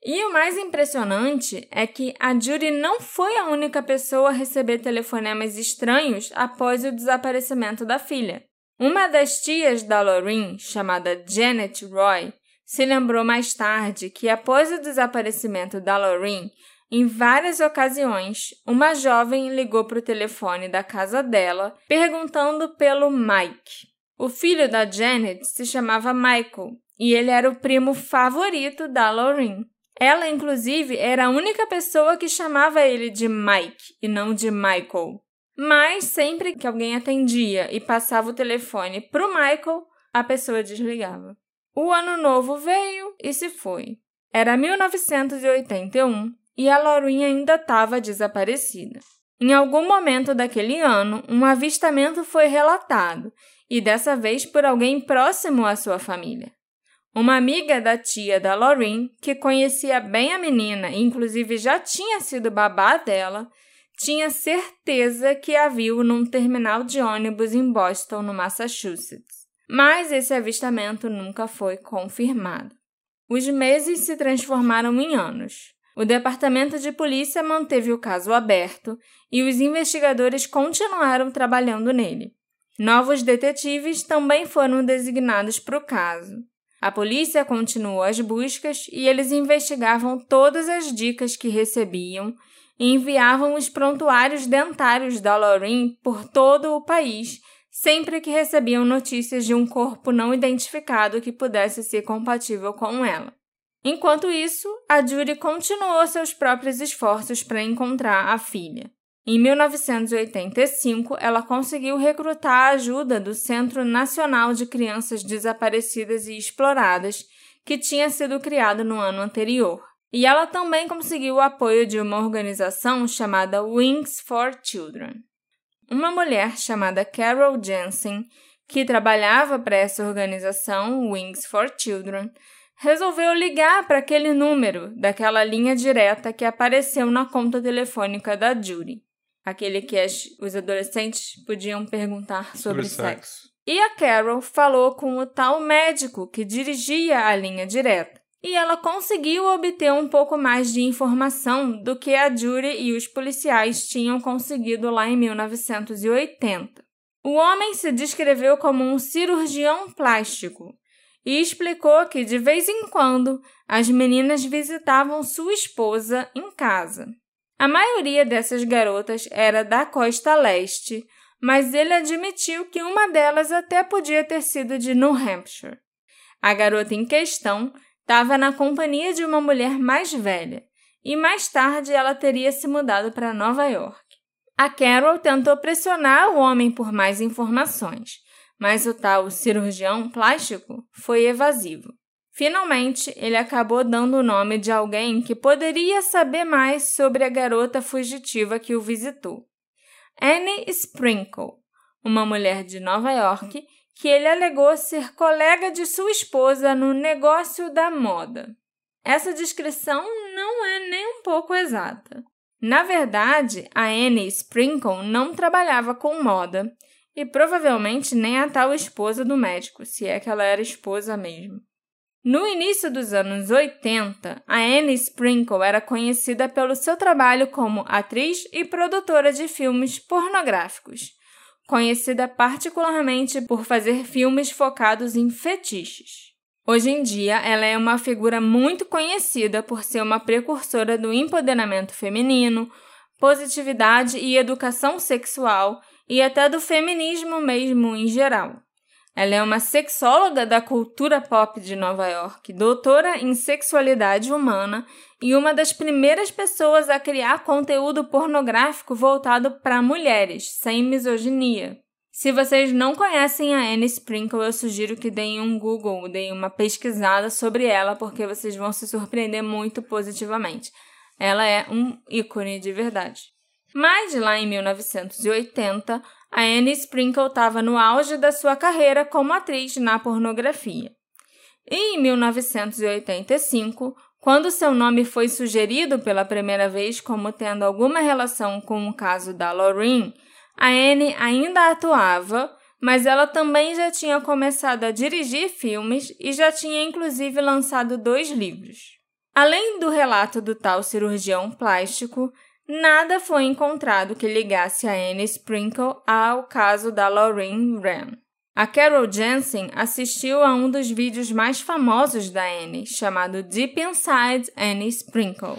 [SPEAKER 1] E o mais impressionante é que a Judy não foi a única pessoa a receber telefonemas estranhos após o desaparecimento da filha. Uma das tias da Lorraine, chamada Janet Roy, se lembrou mais tarde que após o desaparecimento da Lorraine, em várias ocasiões, uma jovem ligou para o telefone da casa dela perguntando pelo Mike. O filho da Janet se chamava Michael e ele era o primo favorito da Lorraine. Ela, inclusive, era a única pessoa que chamava ele de Mike e não de Michael. Mas sempre que alguém atendia e passava o telefone para o Michael, a pessoa desligava. O ano novo veio e se foi. Era 1981 e a Laurinha ainda estava desaparecida. Em algum momento daquele ano, um avistamento foi relatado, e dessa vez por alguém próximo à sua família. Uma amiga da tia da Lauren, que conhecia bem a menina e inclusive já tinha sido babá dela, tinha certeza que a viu num terminal de ônibus em Boston, no Massachusetts. Mas esse avistamento nunca foi confirmado. Os meses se transformaram em anos. O departamento de polícia manteve o caso aberto e os investigadores continuaram trabalhando nele. Novos detetives também foram designados para o caso. A polícia continuou as buscas e eles investigavam todas as dicas que recebiam e enviavam os prontuários dentários da Lorraine por todo o país sempre que recebiam notícias de um corpo não identificado que pudesse ser compatível com ela. Enquanto isso, a Judy continuou seus próprios esforços para encontrar a filha. Em 1985, ela conseguiu recrutar a ajuda do Centro Nacional de Crianças Desaparecidas e Exploradas, que tinha sido criado no ano anterior. E ela também conseguiu o apoio de uma organização chamada Wings for Children. Uma mulher chamada Carol Jensen, que trabalhava para essa organização, Wings for Children, resolveu ligar para aquele número daquela linha direta que apareceu na conta telefônica da Judy aquele que as, os adolescentes podiam perguntar sobre, sobre sexo. sexo. E a Carol falou com o tal médico que dirigia a linha direta. E ela conseguiu obter um pouco mais de informação do que a Judy e os policiais tinham conseguido lá em 1980. O homem se descreveu como um cirurgião plástico e explicou que de vez em quando as meninas visitavam sua esposa em casa. A maioria dessas garotas era da costa leste, mas ele admitiu que uma delas até podia ter sido de New Hampshire. A garota em questão estava na companhia de uma mulher mais velha e mais tarde ela teria se mudado para Nova York. A Carol tentou pressionar o homem por mais informações, mas o tal cirurgião plástico foi evasivo. Finalmente, ele acabou dando o nome de alguém que poderia saber mais sobre a garota fugitiva que o visitou. Annie Sprinkle, uma mulher de Nova York que ele alegou ser colega de sua esposa no negócio da moda. Essa descrição não é nem um pouco exata. Na verdade, a Annie Sprinkle não trabalhava com moda e provavelmente nem a tal esposa do médico, se é que ela era esposa mesmo. No início dos anos 80, a Anne Sprinkle era conhecida pelo seu trabalho como atriz e produtora de filmes pornográficos, conhecida particularmente por fazer filmes focados em fetiches. Hoje em dia, ela é uma figura muito conhecida por ser uma precursora do empoderamento feminino, positividade e educação sexual e até do feminismo mesmo em geral. Ela é uma sexóloga da cultura pop de Nova York, doutora em sexualidade humana e uma das primeiras pessoas a criar conteúdo pornográfico voltado para mulheres, sem misoginia. Se vocês não conhecem a Anne Sprinkle, eu sugiro que deem um Google, deem uma pesquisada sobre ela, porque vocês vão se surpreender muito positivamente. Ela é um ícone de verdade. Mas lá em 1980, a Anne Sprinkle estava no auge da sua carreira como atriz na pornografia. E em 1985, quando seu nome foi sugerido pela primeira vez como tendo alguma relação com o caso da Lorraine, a Anne ainda atuava, mas ela também já tinha começado a dirigir filmes e já tinha inclusive lançado dois livros. Além do relato do tal cirurgião plástico, nada foi encontrado que ligasse a Anne Sprinkle ao caso da Lorraine Wren. A Carol Jensen assistiu a um dos vídeos mais famosos da Anne, chamado Deep Inside Annie Sprinkle,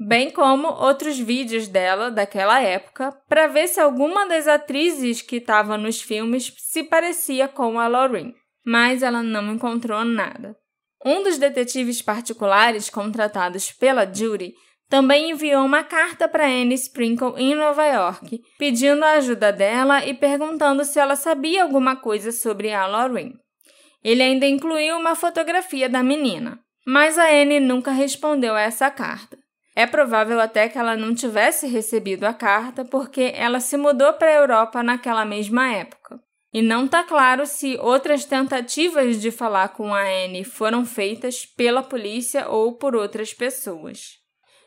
[SPEAKER 1] bem como outros vídeos dela daquela época, para ver se alguma das atrizes que estava nos filmes se parecia com a Lorraine, mas ela não encontrou nada. Um dos detetives particulares contratados pela Judy também enviou uma carta para Anne Sprinkle em Nova York, pedindo a ajuda dela e perguntando se ela sabia alguma coisa sobre a Lorraine. Ele ainda incluiu uma fotografia da menina, mas a Anne nunca respondeu a essa carta. É provável até que ela não tivesse recebido a carta porque ela se mudou para a Europa naquela mesma época. E não está claro se outras tentativas de falar com a Anne foram feitas pela polícia ou por outras pessoas.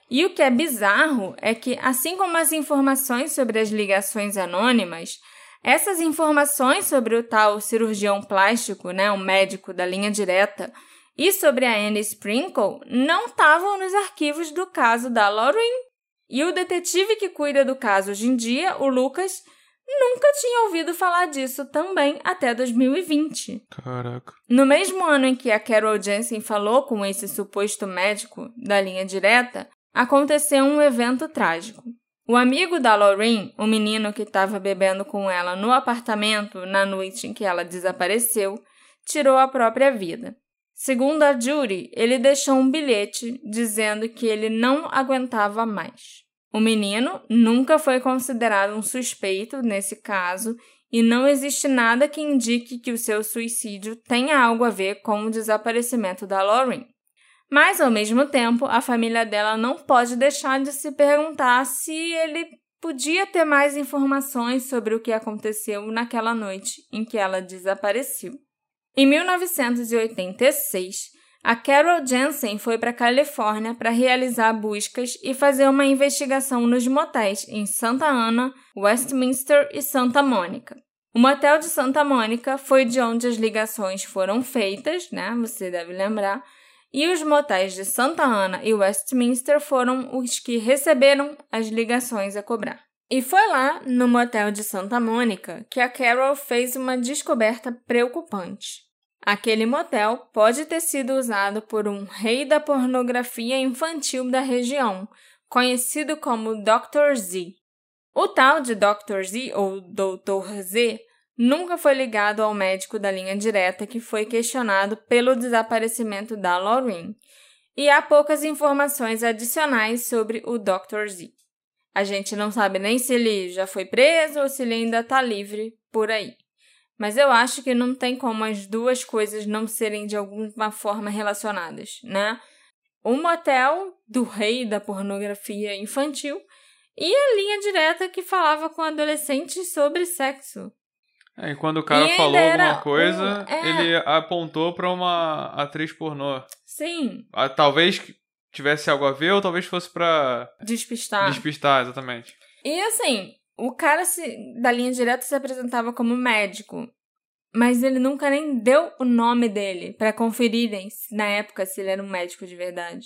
[SPEAKER 1] E o que é bizarro é que, assim como as informações sobre as ligações anônimas, essas informações sobre o tal cirurgião plástico, né, o médico da linha direta, e sobre a Anne Sprinkle não estavam nos arquivos do caso da Lauren. E o detetive que cuida do caso hoje em dia, o Lucas, nunca tinha ouvido falar disso também até 2020.
[SPEAKER 2] Caraca.
[SPEAKER 1] No mesmo ano em que a Carol Jensen falou com esse suposto médico da linha direta, aconteceu um evento trágico. O amigo da Lorraine, o menino que estava bebendo com ela no apartamento na noite em que ela desapareceu, tirou a própria vida. Segundo a Judy, ele deixou um bilhete dizendo que ele não aguentava mais. O menino nunca foi considerado um suspeito nesse caso e não existe nada que indique que o seu suicídio tenha algo a ver com o desaparecimento da Lauren. Mas, ao mesmo tempo, a família dela não pode deixar de se perguntar se ele podia ter mais informações sobre o que aconteceu naquela noite em que ela desapareceu. Em 1986, a Carol Jensen foi para a Califórnia para realizar buscas e fazer uma investigação nos motéis em Santa Ana, Westminster e Santa Mônica. O motel de Santa Mônica foi de onde as ligações foram feitas, né? Você deve lembrar. E os motéis de Santa Ana e Westminster foram os que receberam as ligações a cobrar. E foi lá, no motel de Santa Mônica, que a Carol fez uma descoberta preocupante. Aquele motel pode ter sido usado por um rei da pornografia infantil da região, conhecido como Dr. Z. O tal de Dr. Z ou Dr. Z nunca foi ligado ao médico da linha direta que foi questionado pelo desaparecimento da Lauren, e há poucas informações adicionais sobre o Dr. Z. A gente não sabe nem se ele já foi preso ou se ele ainda está livre por aí. Mas eu acho que não tem como as duas coisas não serem de alguma forma relacionadas, né? O motel do rei da pornografia infantil e a linha direta que falava com adolescentes sobre sexo.
[SPEAKER 2] É, e quando o cara
[SPEAKER 1] E
[SPEAKER 2] falou alguma coisa,
[SPEAKER 1] um- é.
[SPEAKER 2] ele apontou pra uma atriz pornô.
[SPEAKER 1] Sim,
[SPEAKER 2] Ah, Talvez tivesse algo a ver, ou talvez fosse pra
[SPEAKER 1] despistar.
[SPEAKER 2] despistar, exatamente.
[SPEAKER 1] E assim, o cara se, da linha direta se apresentava como médico, mas ele nunca nem deu o nome dele pra conferirem na época se ele era um médico de verdade.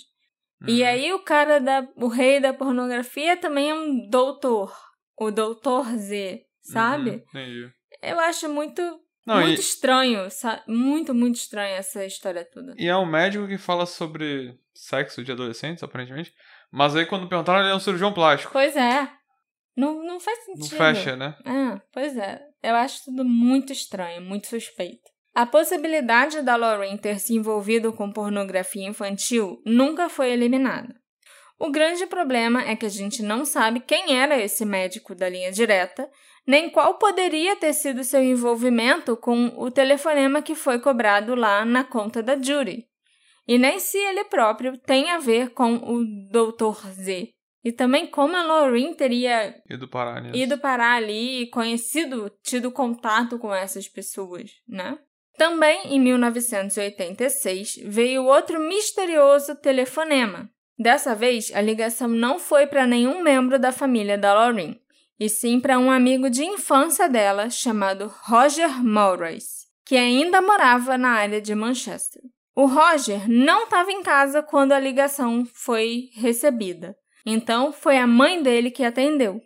[SPEAKER 1] E
[SPEAKER 2] Uhum.
[SPEAKER 1] aí o cara da o rei da pornografia também é um doutor, o doutor Z, sabe?
[SPEAKER 2] Uhum, entendi.
[SPEAKER 1] Eu acho muito
[SPEAKER 2] Não,
[SPEAKER 1] muito
[SPEAKER 2] e,
[SPEAKER 1] estranho, muito muito estranho essa história toda.
[SPEAKER 2] e é um médico que fala sobre sexo de adolescentes, aparentemente. Mas aí quando perguntaram, ele é um cirurgião plástico.
[SPEAKER 1] Pois é. Não, não faz sentido.
[SPEAKER 2] Não fecha, né?
[SPEAKER 1] Ah, pois é. Eu acho tudo muito estranho, muito suspeito. A possibilidade da Lauren ter se envolvido com pornografia infantil nunca foi eliminada. O grande problema é que a gente não sabe quem era esse médico da linha direta, nem qual poderia ter sido seu envolvimento com o telefonema que foi cobrado lá na conta da Judy. E nem se ele próprio tem a ver com o Dr. Z. E também como a Lauren teria
[SPEAKER 2] E do parar nisso.
[SPEAKER 1] ido parar ali e conhecido, tido contato com essas pessoas, né? Também em 1986 veio outro misterioso telefonema. Dessa vez, a ligação não foi para nenhum membro da família da Lauren, e sim para um amigo de infância dela chamado Roger Maurice, que ainda morava na área de Manchester. O Roger não estava em casa quando a ligação foi recebida, então foi a mãe dele que atendeu.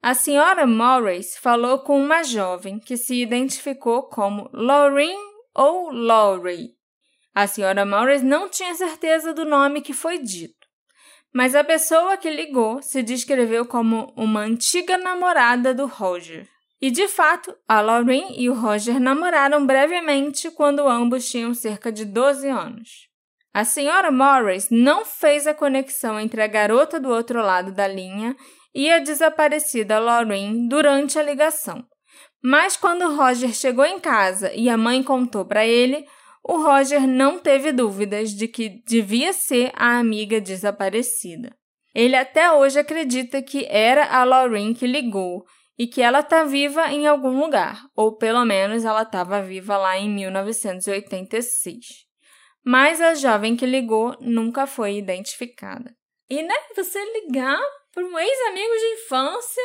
[SPEAKER 1] A senhora Morris falou com uma jovem que se identificou como Lauren ou Laurie. A senhora Morris não tinha certeza do nome que foi dito, mas a pessoa que ligou se descreveu como uma antiga namorada do Roger. E de fato, a Lauren e o Roger namoraram brevemente quando ambos tinham cerca de 12 anos. A senhora Morris não fez a conexão entre a garota do outro lado da linha e a desaparecida Lauren durante a ligação. Mas quando Roger chegou em casa e a mãe contou para ele, o Roger não teve dúvidas de que devia ser a amiga desaparecida. Ele até hoje acredita que era a Lauren que ligou e que ela está viva em algum lugar, ou pelo menos ela estava viva lá em 1986. Mas a jovem que ligou nunca foi identificada. E, né, você ligar para um ex-amigo de infância.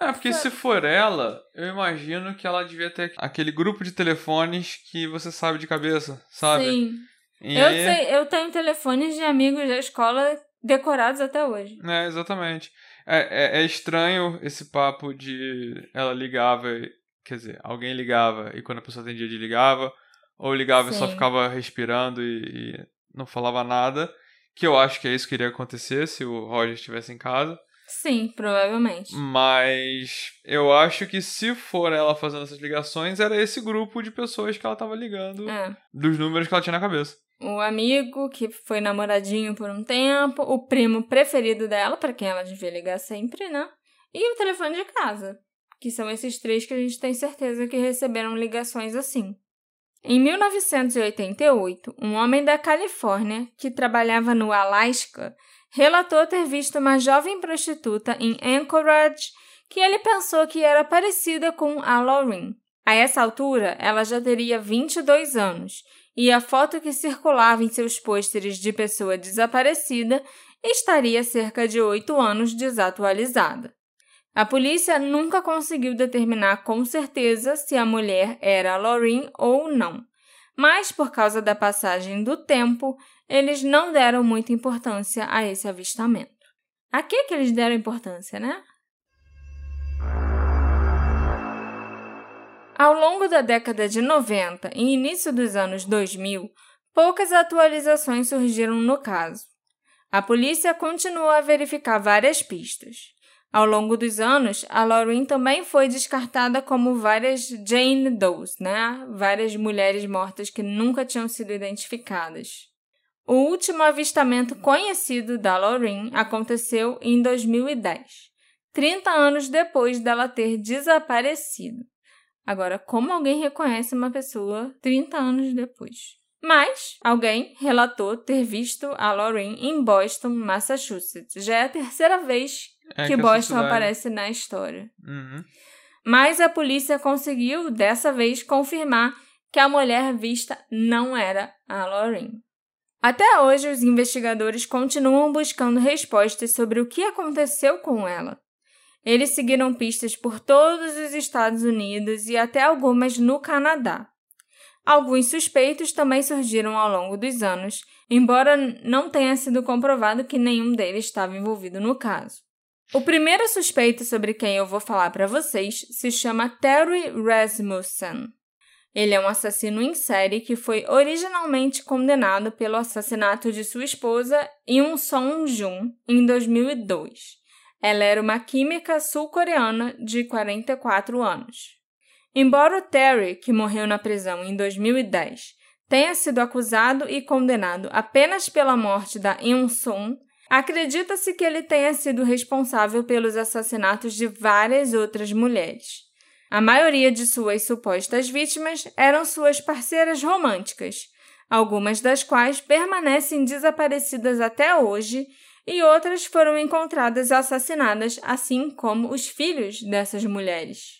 [SPEAKER 2] É, porque se for ela, eu imagino que ela devia ter aquele grupo de telefones que você sabe de cabeça, sabe?
[SPEAKER 1] Sim.
[SPEAKER 2] E
[SPEAKER 1] Eu, sei, eu tenho telefones de amigos da escola decorados até hoje.
[SPEAKER 2] É, exatamente. É, é, é estranho esse papo de ela ligava, e- quer dizer, alguém ligava e quando a pessoa atendia desligava, ou ligava e só
[SPEAKER 1] Sim.
[SPEAKER 2] ficava respirando e, e não falava nada, que eu acho que é isso que iria acontecer se o Roger estivesse em casa.
[SPEAKER 1] Sim, provavelmente.
[SPEAKER 2] Mas eu acho que se for ela fazendo essas ligações, era esse grupo de pessoas que ela tava ligando,
[SPEAKER 1] É.
[SPEAKER 2] dos números que ela tinha na cabeça.
[SPEAKER 1] O amigo que foi namoradinho por um tempo, o primo preferido dela, para quem ela devia ligar sempre, né? E o telefone de casa, que são esses três que a gente tem certeza que receberam ligações assim. Em 1988, um homem da Califórnia que trabalhava no Alasca relatou ter visto uma jovem prostituta em Anchorage que ele pensou que era parecida com a Lauren. A essa altura, ela já teria 22 anos e a foto que circulava em seus pôsteres de pessoa desaparecida estaria cerca de oito anos desatualizada. A polícia nunca conseguiu determinar com certeza se a mulher era a ou não, mas por causa da passagem do tempo, eles não deram muita importância a esse avistamento. A que, que eles deram importância, né? Ao longo da década de 90 e início dos anos 2000, poucas atualizações surgiram no caso. A polícia continuou a verificar várias pistas. Ao longo dos anos, a Lauren também foi descartada como várias Jane Does, né? Várias mulheres mortas que nunca tinham sido identificadas. O último avistamento conhecido da Lauren aconteceu em 2010, 30 anos depois dela ter desaparecido. Agora, como alguém reconhece uma pessoa 30 anos depois? Mas alguém relatou ter visto a Lauren em Boston, Massachusetts. Já é a terceira vez
[SPEAKER 2] É
[SPEAKER 1] que
[SPEAKER 2] essa
[SPEAKER 1] Boston aparece na história.
[SPEAKER 2] Uhum.
[SPEAKER 1] Mas a polícia conseguiu, dessa vez, confirmar que a mulher vista não era a Lauren. Até hoje, os investigadores continuam buscando respostas sobre o que aconteceu com ela. Eles seguiram pistas por todos os Estados Unidos e até algumas no Canadá. Alguns suspeitos também surgiram ao longo dos anos, embora não tenha sido comprovado que nenhum deles estava envolvido no caso. O primeiro suspeito sobre quem eu vou falar para vocês se chama Terry Rasmussen. Ele é um assassino em série que foi originalmente condenado pelo assassinato de sua esposa Yoon Song-jun em 2002. Ela era uma química sul-coreana de 44 anos. Embora o Terry, que morreu na prisão em 2010, tenha sido acusado e condenado apenas pela morte da Yoon-sung, acredita-se que ele tenha sido responsável pelos assassinatos de várias outras mulheres. A maioria de suas supostas vítimas eram suas parceiras românticas, algumas das quais permanecem desaparecidas até hoje e outras foram encontradas assassinadas, assim como os filhos dessas mulheres.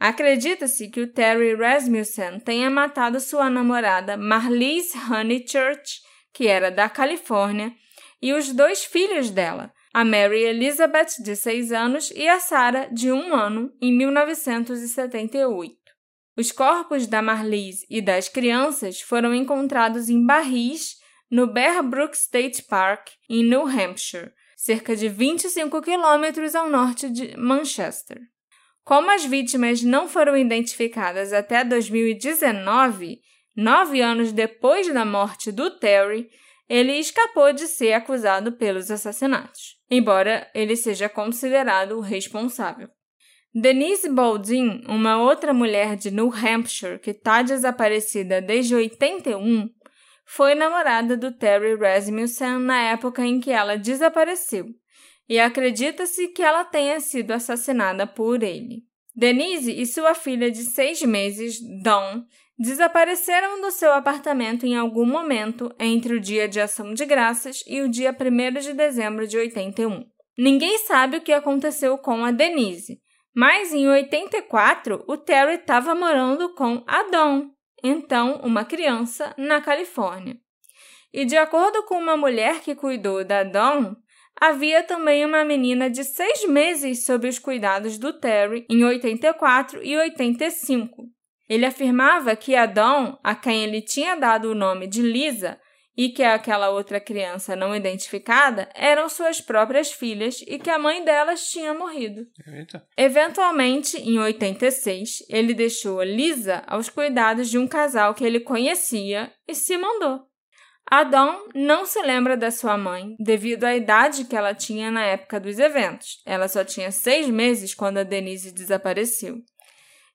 [SPEAKER 1] Acredita-se que o Terry Rasmussen tenha matado sua namorada Marlise Honeychurch, que era da Califórnia, e os dois filhos dela, a Mary Elizabeth, de 6 anos, e a Sarah, de 1 ano, em 1978. Os corpos da Marlise e das crianças foram encontrados em barris no Bear Brook State Park, em New Hampshire, cerca de 25 quilômetros ao norte de Manchester. Como as vítimas não foram identificadas até 2019, nove anos depois da morte do Terry, ele escapou de ser acusado pelos assassinatos, embora ele seja considerado o responsável. Denise Baldwin, uma outra mulher de New Hampshire que está desaparecida desde 81, foi namorada do Terry Rasmussen na época em que ela desapareceu, e acredita-se que ela tenha sido assassinada por ele. Denise e sua filha de seis meses, Dawn, desapareceram do seu apartamento em algum momento entre o dia de ação de graças e o dia 1 de dezembro de 81. Ninguém sabe o que aconteceu com a Denise, mas em 84 o Terry estava morando com a Dawn, então uma criança, na Califórnia. E de acordo com uma mulher que cuidou da Dawn, havia também uma menina de seis meses sob os cuidados do Terry em 84 e 85. Ele afirmava que a Dawn, a quem ele tinha dado o nome de Lisa, e que aquela outra criança não identificada eram suas próprias filhas e que a mãe delas tinha morrido.
[SPEAKER 2] Eita.
[SPEAKER 1] Eventualmente, em 86, ele deixou Lisa aos cuidados de um casal que ele conhecia e se mandou. A Dawn não se lembra da sua mãe devido à idade que ela tinha na época dos eventos. Ela só tinha seis meses quando a Denise desapareceu.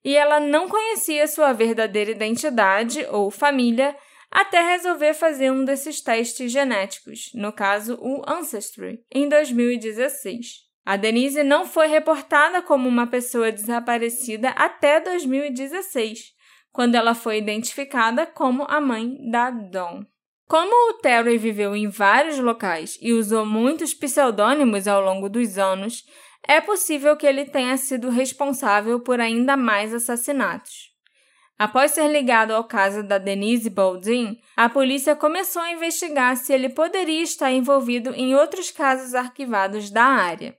[SPEAKER 1] E ela não conhecia sua verdadeira identidade ou família até resolver fazer um desses testes genéticos, no caso o Ancestry, em 2016. A Denise não foi reportada como uma pessoa desaparecida até 2016, quando ela foi identificada como a mãe da Dawn. Como o Terry viveu em vários locais e usou muitos pseudônimos ao longo dos anos, é possível que ele tenha sido responsável por ainda mais assassinatos. Após ser ligado ao caso da Denise Baldwin, a polícia começou a investigar se ele poderia estar envolvido em outros casos arquivados da área.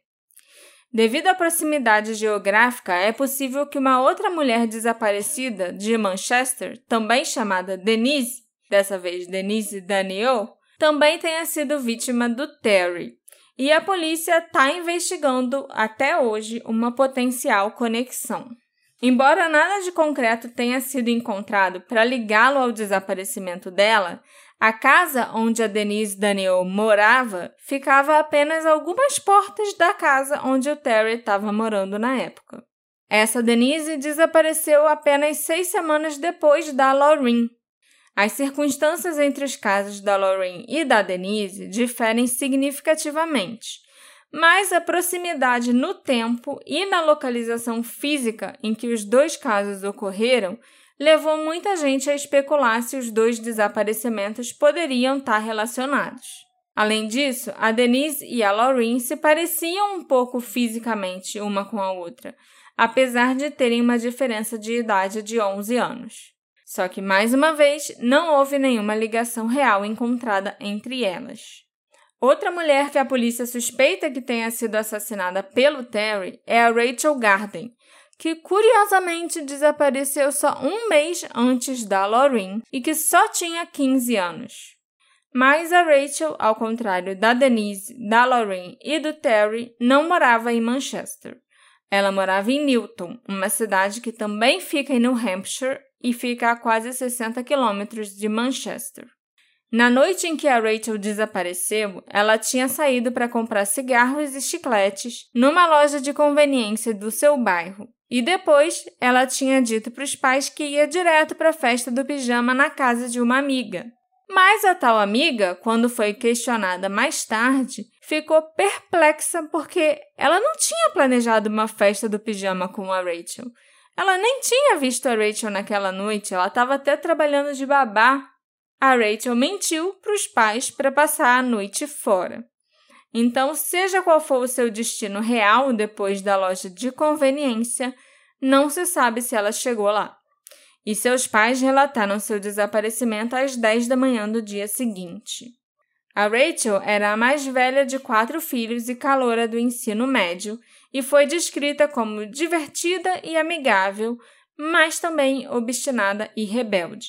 [SPEAKER 1] Devido à proximidade geográfica, é possível que uma outra mulher desaparecida de Manchester, também chamada Denise, dessa vez Denise Daniel, também tenha sido vítima do Terry. E a polícia está investigando até hoje uma potencial conexão. Embora nada de concreto tenha sido encontrado para ligá-lo ao desaparecimento dela, a casa onde a Denise Daniel morava ficava apenas algumas portas da casa onde o Terry estava morando na época. Essa Denise desapareceu apenas seis semanas depois da Lauren. As circunstâncias entre os casos da Lauren e da Denise diferem significativamente mas a proximidade no tempo e na localização física em que os dois casos ocorreram levou muita gente a especular se os dois desaparecimentos poderiam estar relacionados. Além disso, a Denise e a Lauren se pareciam um pouco fisicamente uma com a outra, apesar de terem uma diferença de idade de 11 anos. Só que, mais uma vez, não houve nenhuma ligação real encontrada entre elas. Outra mulher que a polícia suspeita que tenha sido assassinada pelo Terry é a Rachel Garden, que curiosamente desapareceu só um mês antes da Lauren e que só tinha 15 anos. Mas a Rachel, ao contrário da Denise, da Lauren e do Terry, não morava em Manchester. Ela morava em Newton, uma cidade que também fica em New Hampshire e fica a quase 60 quilômetros de Manchester. Na noite em que a Rachel desapareceu, ela tinha saído para comprar cigarros e chicletes numa loja de conveniência do seu bairro. E depois ela tinha dito para os pais que ia direto para a festa do pijama na casa de uma amiga. Mas a tal amiga, quando foi questionada mais tarde, ficou perplexa porque ela não tinha planejado uma festa do pijama com a Rachel. Ela nem tinha visto a Rachel naquela noite, ela estava até trabalhando de babá a Rachel mentiu para os pais para passar a noite fora. Então, seja qual for o seu destino real depois da loja de conveniência, não se sabe se ela chegou lá. E seus pais relataram seu desaparecimento às 10 da manhã do dia seguinte. A Rachel era a mais velha de quatro filhos e caloura do ensino médio e foi descrita como divertida e amigável, mas também obstinada e rebelde.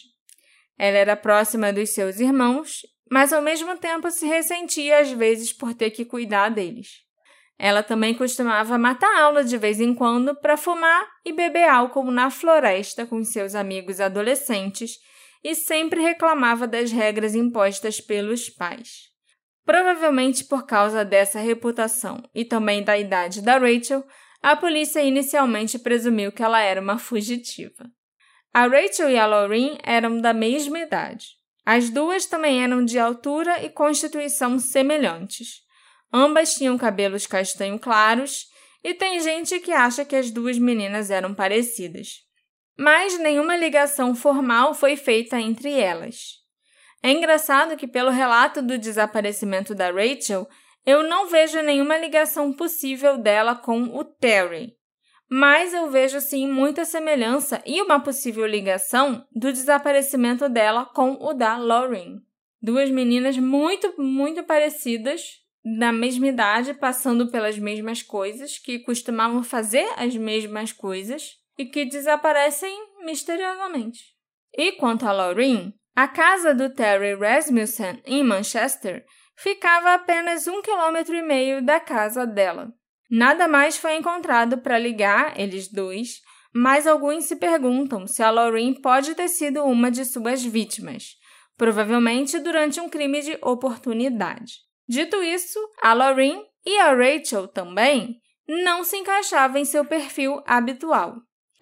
[SPEAKER 1] Ela era próxima dos seus irmãos, mas ao mesmo tempo se ressentia às vezes por ter que cuidar deles. Ela também costumava matar aula de vez em quando para fumar e beber álcool na floresta com seus amigos adolescentes e sempre reclamava das regras impostas pelos pais. Provavelmente por causa dessa reputação e também da idade da Rachel, a polícia inicialmente presumiu que ela era uma fugitiva. A Rachel e a Lauren eram da mesma idade. As duas também eram de altura e constituição semelhantes. Ambas tinham cabelos castanho claros e tem gente que acha que as duas meninas eram parecidas. Mas nenhuma ligação formal foi feita entre elas. É engraçado que, pelo relato do desaparecimento da Rachel, eu não vejo nenhuma ligação possível dela com o Terry. Mas eu vejo sim muita semelhança e uma possível ligação do desaparecimento dela com o da Lauren. Duas meninas muito, muito parecidas, da mesma idade, passando pelas mesmas coisas, que costumavam fazer as mesmas coisas e que desaparecem misteriosamente. E quanto a Lauren, a casa do Terry Rasmussen em Manchester ficava a apenas um quilômetro e meio da casa dela. Nada mais foi encontrado para ligar eles dois, mas alguns se perguntam se a Lauren pode ter sido uma de suas vítimas, provavelmente durante um crime de oportunidade. Dito isso, a Lauren e a Rachel também não se encaixavam em seu perfil habitual.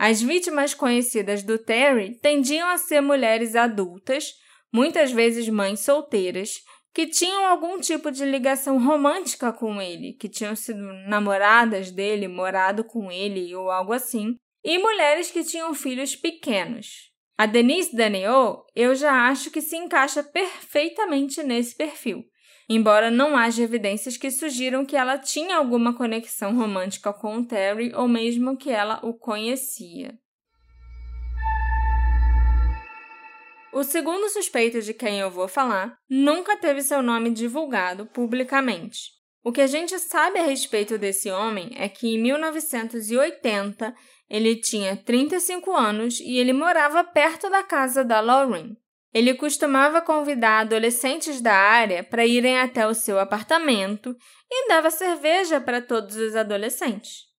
[SPEAKER 1] As vítimas conhecidas do Terry tendiam a ser mulheres adultas, muitas vezes mães solteiras, que tinham algum tipo de ligação romântica com ele, que tinham sido namoradas dele, morado com ele ou algo assim, e mulheres que tinham filhos pequenos. A Denise Daniel, eu já acho que se encaixa perfeitamente nesse perfil embora não haja evidências que sugiram que ela tinha alguma conexão romântica com o Terry ou mesmo que ela o conhecia. O segundo suspeito de quem eu vou falar nunca teve seu nome divulgado publicamente. O que a gente sabe a respeito desse homem é que em 1980 ele tinha 35 anos e ele morava perto da casa da Lauren. Ele costumava convidar adolescentes da área para irem até o seu apartamento e dava cerveja para todos os adolescentes.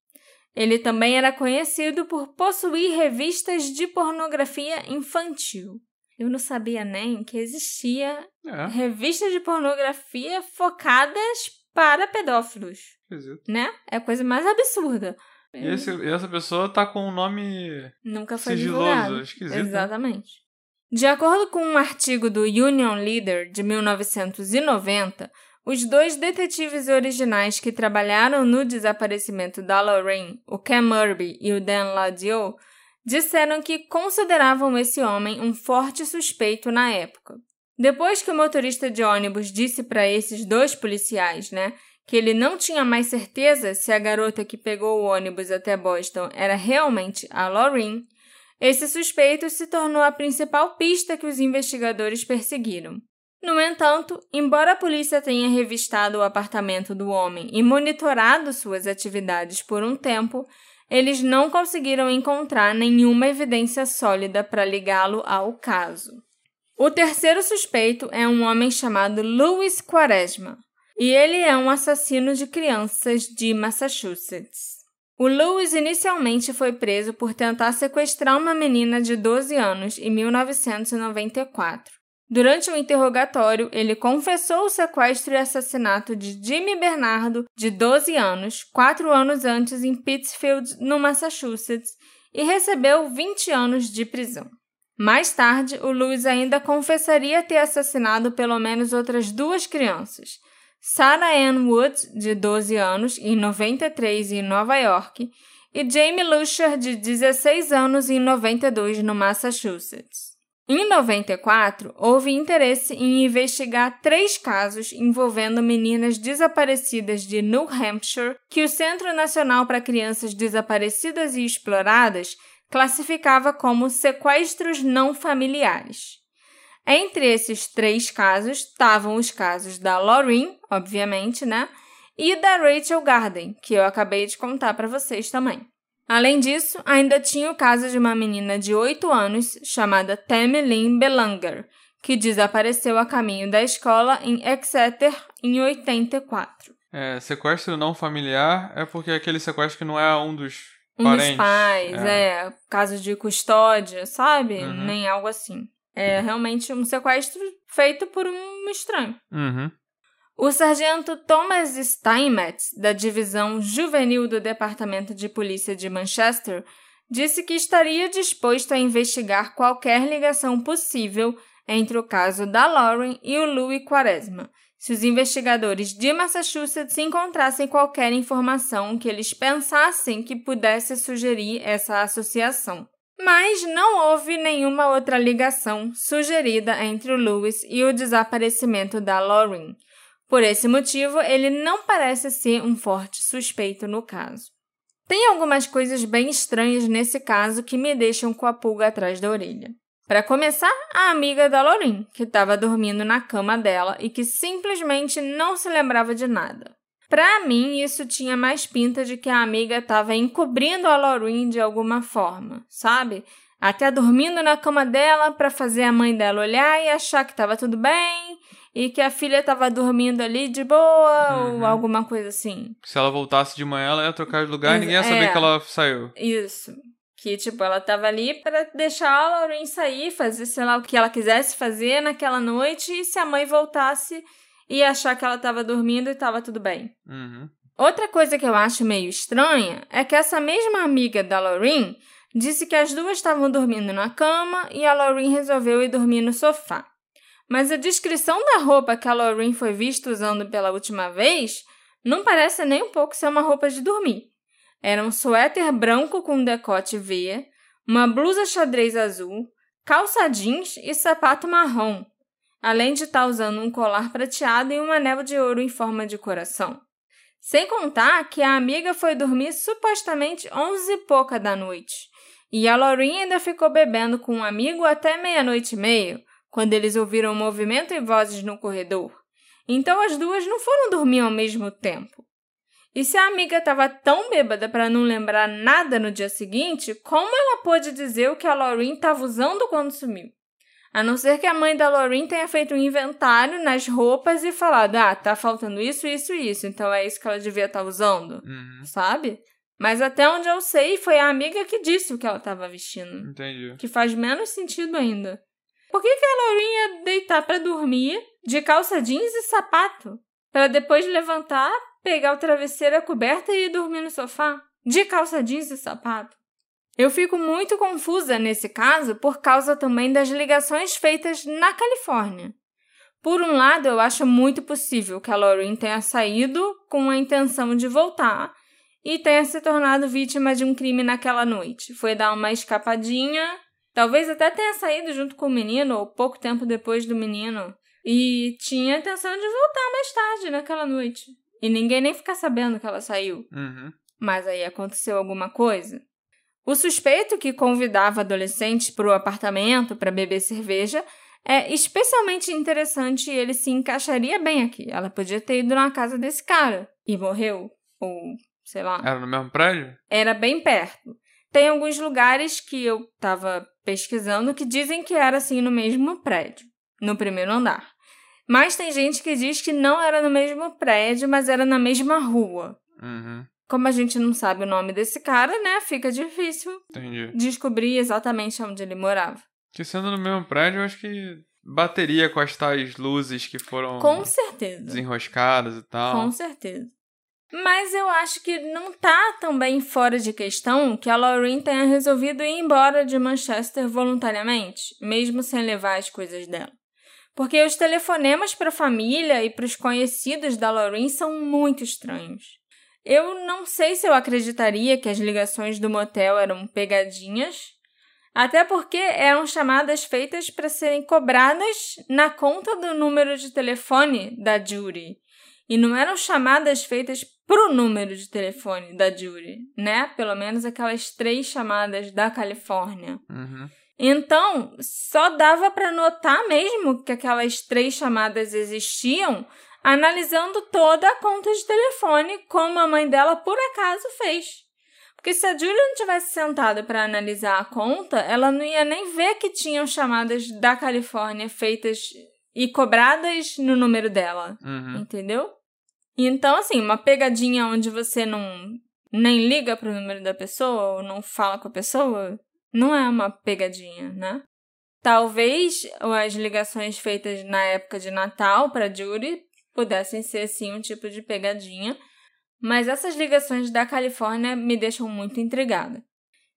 [SPEAKER 1] Ele também era conhecido por possuir revistas de pornografia infantil. Eu não sabia nem que existia é. revistas de pornografia focadas para pedófilos.
[SPEAKER 2] Esquisito.
[SPEAKER 1] Né? É a coisa mais absurda.
[SPEAKER 2] E esse, essa pessoa tá com um nome
[SPEAKER 1] Nunca foi
[SPEAKER 2] sigiloso,
[SPEAKER 1] divulgado.
[SPEAKER 2] esquisito. né?
[SPEAKER 1] Exatamente. De acordo com um artigo do Union Leader de 1990, os dois detetives originais que trabalharam no desaparecimento da Lorraine, o Cam Murby e o Dan Ladio, disseram que consideravam esse homem um forte suspeito na época. Depois que o motorista de ônibus disse para esses dois policiais, né, que ele não tinha mais certeza se a garota que pegou o ônibus até Boston era realmente a Lorraine, esse suspeito se tornou a principal pista que os investigadores perseguiram. No entanto, embora a polícia tenha revistado o apartamento do homem e monitorado suas atividades por um tempo, eles não conseguiram encontrar nenhuma evidência sólida para ligá-lo ao caso. O terceiro suspeito é um homem chamado Louis Quaresma, e ele é um assassino de crianças de Massachusetts. O Lewis inicialmente foi preso por tentar sequestrar uma menina de 12 anos em 1994. Durante o interrogatório, ele confessou o sequestro e assassinato de Jimmy Bernardo, de 12 anos, quatro anos antes em Pittsfield, no Massachusetts, e recebeu 20 anos de prisão. Mais tarde, o Lewis ainda confessaria ter assassinado pelo menos outras duas crianças, Sarah Ann Wood, de 12 anos, em 93 em Nova York, e Jamie Lusher, de 16 anos, em 92 no Massachusetts. Em 94, houve interesse em investigar três casos envolvendo meninas desaparecidas de New Hampshire que o Centro Nacional para Crianças Desaparecidas e Exploradas classificava como sequestros não familiares. Entre esses três casos estavam os casos da Lauren, obviamente, né? E da Rachel Garden, que eu acabei de contar para vocês também. Além disso, ainda tinha o caso de uma menina de 8 anos chamada Tammy Lynn Belanger, que desapareceu a caminho da escola em Exeter em 84.
[SPEAKER 2] É, sequestro não familiar é porque é aquele sequestro que não é um dos
[SPEAKER 1] Um
[SPEAKER 2] parentes.
[SPEAKER 1] dos pais, é. caso de custódia, sabe?
[SPEAKER 2] Uhum.
[SPEAKER 1] Nem algo assim. É realmente um sequestro feito por um estranho.
[SPEAKER 2] Uhum.
[SPEAKER 1] O sargento Thomas Steinmetz, da divisão juvenil do Departamento de Polícia de Manchester, disse que estaria disposto a investigar qualquer ligação possível entre o caso da Lauren e o Louis Quaresma, se os investigadores de Massachusetts encontrassem qualquer informação que eles pensassem que pudesse sugerir essa associação. Mas não houve nenhuma outra ligação sugerida entre o Louis e o desaparecimento da Lauren. Por esse motivo, ele não parece ser um forte suspeito no caso. Tem algumas coisas bem estranhas nesse caso que me deixam com a pulga atrás da orelha. Para começar, a amiga da Lauren, que estava dormindo na cama dela e que simplesmente não se lembrava de nada. Para mim, isso tinha mais pinta de que a amiga estava encobrindo a Lauren de alguma forma, sabe? Até dormindo na cama dela para fazer a mãe dela olhar e achar que estava tudo bem e que a filha estava dormindo ali de boa
[SPEAKER 2] Uhum.
[SPEAKER 1] ou alguma coisa assim.
[SPEAKER 2] Se ela voltasse de manhã, ela ia trocar de lugar e ninguém ia saber
[SPEAKER 1] É.
[SPEAKER 2] que ela saiu.
[SPEAKER 1] Isso. Que, tipo, ela tava ali para deixar a Lauren sair, fazer, sei lá, o que ela quisesse fazer naquela noite e se a mãe voltasse ia achar que ela tava dormindo e tava tudo bem.
[SPEAKER 2] Uhum.
[SPEAKER 1] Outra coisa que eu acho meio estranha é que essa mesma amiga da Lauren disse que as duas estavam dormindo na cama e a Lauren resolveu ir dormir no sofá. Mas a descrição da roupa que a Lauren foi vista usando pela última vez não parece nem um pouco ser uma roupa de dormir. Era um suéter branco com decote V, uma blusa xadrez azul, calça jeans e sapato marrom, além de estar usando um colar prateado e um anel de ouro em forma de coração. Sem contar que a amiga foi dormir supostamente onze e pouca da noite. E a Lauren ainda ficou bebendo com um amigo até meia-noite e meia, quando eles ouviram movimento e vozes no corredor. Então as duas não foram dormir ao mesmo tempo. E se a amiga estava tão bêbada para não lembrar nada no dia seguinte, como ela pôde dizer o que a Lauren estava usando quando sumiu? A não ser que a mãe da Lauren tenha feito um inventário nas roupas e falado: ah, tá faltando isso, isso e isso, então é isso que ela devia estar usando,
[SPEAKER 2] Uhum.
[SPEAKER 1] sabe? Mas até onde eu sei, foi a amiga que disse o que ela estava vestindo.
[SPEAKER 2] Entendi.
[SPEAKER 1] Que faz menos sentido ainda. Por que, que a Lauren ia deitar para dormir de calça jeans e sapato? Para depois levantar, pegar o travesseiro, a coberta e ir dormir no sofá? De calça jeans e sapato? Eu fico muito confusa nesse caso por causa também das ligações feitas na Califórnia. Por um lado, eu acho muito possível que a Lauren tenha saído com a intenção de voltar e tenha se tornado vítima de um crime naquela noite. Foi dar uma escapadinha, talvez até tenha saído junto com o menino ou pouco tempo depois do menino e tinha a intenção de voltar mais tarde naquela noite. E ninguém nem ficar sabendo que ela saiu.
[SPEAKER 2] Uhum.
[SPEAKER 1] Mas aí aconteceu alguma coisa. O suspeito que convidava adolescentes para o apartamento para beber cerveja é especialmente interessante e ele se encaixaria bem aqui. Ela podia ter ido na casa desse cara e morreu. Ou, sei lá.
[SPEAKER 2] Era no mesmo prédio?
[SPEAKER 1] Era bem perto. Tem alguns lugares que eu estava pesquisando que dizem que era assim no mesmo prédio, no primeiro andar. Mas tem gente que diz que não era no mesmo prédio, mas era na mesma rua.
[SPEAKER 2] Uhum.
[SPEAKER 1] Como a gente não sabe o nome desse cara, né? Fica difícil
[SPEAKER 2] Entendi.
[SPEAKER 1] descobrir exatamente onde ele morava.
[SPEAKER 2] Que sendo no mesmo prédio, eu acho que bateria com as tais luzes que foram
[SPEAKER 1] Com certeza.
[SPEAKER 2] desenroscadas e tal.
[SPEAKER 1] Com certeza. Mas eu acho que não tá também fora de questão que a Lauren tenha resolvido ir embora de Manchester voluntariamente, mesmo sem levar as coisas dela. Porque os telefonemas para a família e para os conhecidos da Lauren são muito estranhos. Eu não sei se eu acreditaria que as ligações do motel eram pegadinhas, até porque eram chamadas feitas para serem cobradas na conta do número de telefone da Judy. E não eram chamadas feitas pro número de telefone da Judy, né? Pelo menos aquelas três chamadas da Califórnia.
[SPEAKER 2] Uhum.
[SPEAKER 1] Então, só dava para notar mesmo que aquelas três chamadas existiam analisando toda a conta de telefone, como a mãe dela por acaso fez. Porque se a Julie não tivesse sentado para analisar a conta, ela não ia nem ver que tinham chamadas da Califórnia feitas e cobradas no número dela.
[SPEAKER 2] Uhum.
[SPEAKER 1] Entendeu? Então, assim, uma pegadinha onde você não nem liga pro número da pessoa ou não fala com a pessoa, não é uma pegadinha, né? Talvez as ligações feitas na época de Natal para Judy pudessem ser sim um tipo de pegadinha, mas essas ligações da Califórnia me deixam muito intrigada.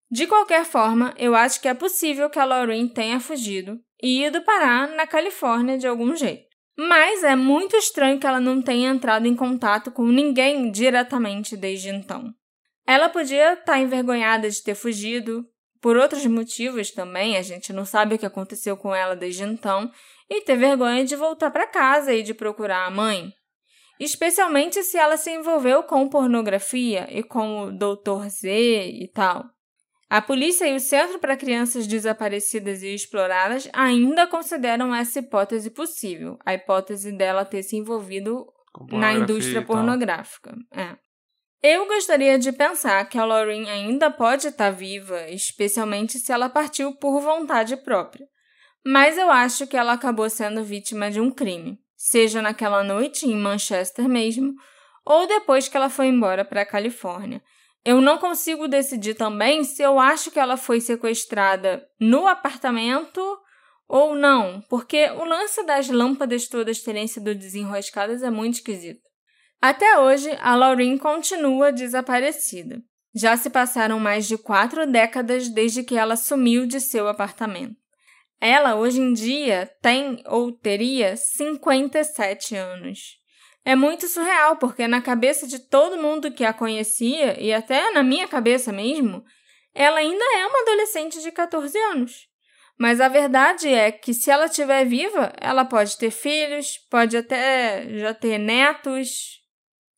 [SPEAKER 1] De qualquer forma, eu acho que é possível que a Lauren tenha fugido e ido parar na Califórnia de algum jeito. Mas é muito estranho que ela não tenha entrado em contato com ninguém diretamente desde então. Ela podia estar envergonhada de ter fugido, por outros motivos também, a gente não sabe o que aconteceu com ela desde então, e ter vergonha de voltar para casa e de procurar a mãe especialmente se ela se envolveu com pornografia e com o Dr. Z e tal. A polícia e o Centro para Crianças Desaparecidas e Exploradas ainda consideram essa hipótese possível, a hipótese dela ter se envolvido na indústria pornográfica. É. Eu gostaria de pensar que a Lauren ainda pode estar viva, especialmente se ela partiu por vontade própria. Mas eu acho que ela acabou sendo vítima de um crime seja naquela noite em Manchester mesmo, ou depois que ela foi embora para a Califórnia. Eu não consigo decidir também se eu acho que ela foi sequestrada no apartamento ou não, porque o lance das lâmpadas todas terem sido desenroscadas é muito esquisito. Até hoje, a Lauren continua desaparecida. Já se passaram mais de quatro décadas desde que ela sumiu de seu apartamento. Ela, hoje em dia, tem ou teria 57 anos. É muito surreal, porque na cabeça de todo mundo que a conhecia, e até na minha cabeça mesmo, ela ainda é uma adolescente de 14 anos. Mas a verdade é que se ela estiver viva, ela pode ter filhos, pode até já ter netos,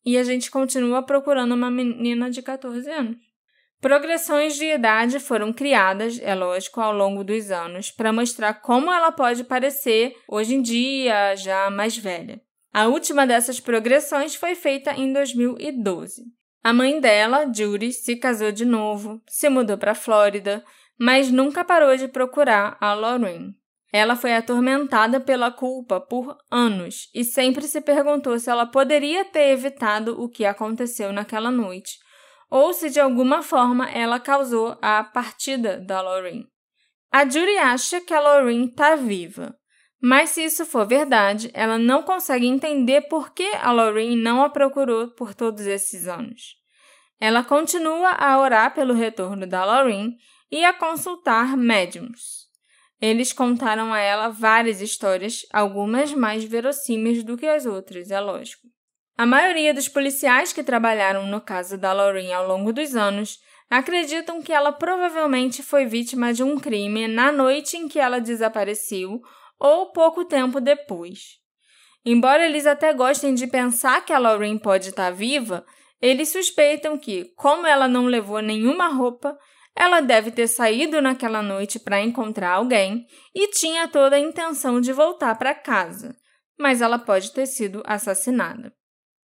[SPEAKER 1] e a gente continua procurando uma menina de 14 anos. Progressões de idade foram criadas, é lógico, ao longo dos anos, para mostrar como ela pode parecer hoje em dia, já mais velha. A última dessas progressões foi feita em 2012. A mãe dela, Judy, se casou de novo, se mudou para a Flórida, mas nunca parou de procurar a Lauren. Ela foi atormentada pela culpa por anos e sempre se perguntou se ela poderia ter evitado o que aconteceu naquela noite ou se de alguma forma ela causou a partida da Lauren. A Judy acha que a Lauren está viva, mas se isso for verdade, ela não consegue entender por que a Lauren não a procurou por todos esses anos. Ela continua a orar pelo retorno da Lauren e a consultar médiums. Eles contaram a ela várias histórias, algumas mais verossímeis do que as outras, é lógico. A maioria dos policiais que trabalharam no caso da Lauren ao longo dos anos acreditam que ela provavelmente foi vítima de um crime na noite em que ela desapareceu ou pouco tempo depois. Embora eles até gostem de pensar que a Lauren pode estar viva, eles suspeitam que, como ela não levou nenhuma roupa, ela deve ter saído naquela noite para encontrar alguém e tinha toda a intenção de voltar para casa, mas ela pode ter sido assassinada.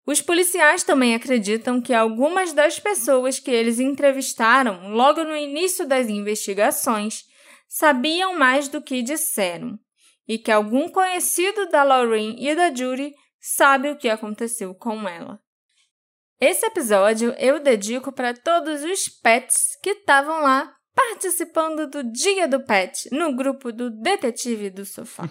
[SPEAKER 1] Os policiais também acreditam que algumas das pessoas que eles entrevistaram logo no início das investigações sabiam mais do que disseram, e que algum conhecido da Lauren e da Judy sabe o que aconteceu com ela. Esse episódio eu dedico para todos os pets que estavam lá participando do Dia do Pet no grupo do Detetive do Sofá.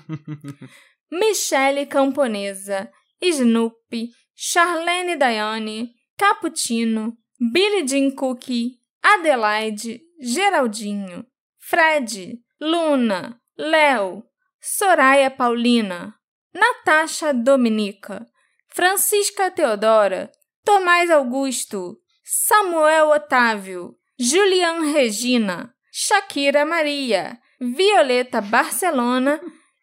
[SPEAKER 1] Michele Camponesa, Snoopy, Charlene Daiane, Cappuccino, Billie Jean Cookie, Adelaide, Geraldinho, Fred, Luna, Léo, Soraya Paulina, Natasha Dominica, Francisca Teodora, Tomás Augusto, Samuel Otávio, Julian Regina, Shakira Maria, Violeta Barcelona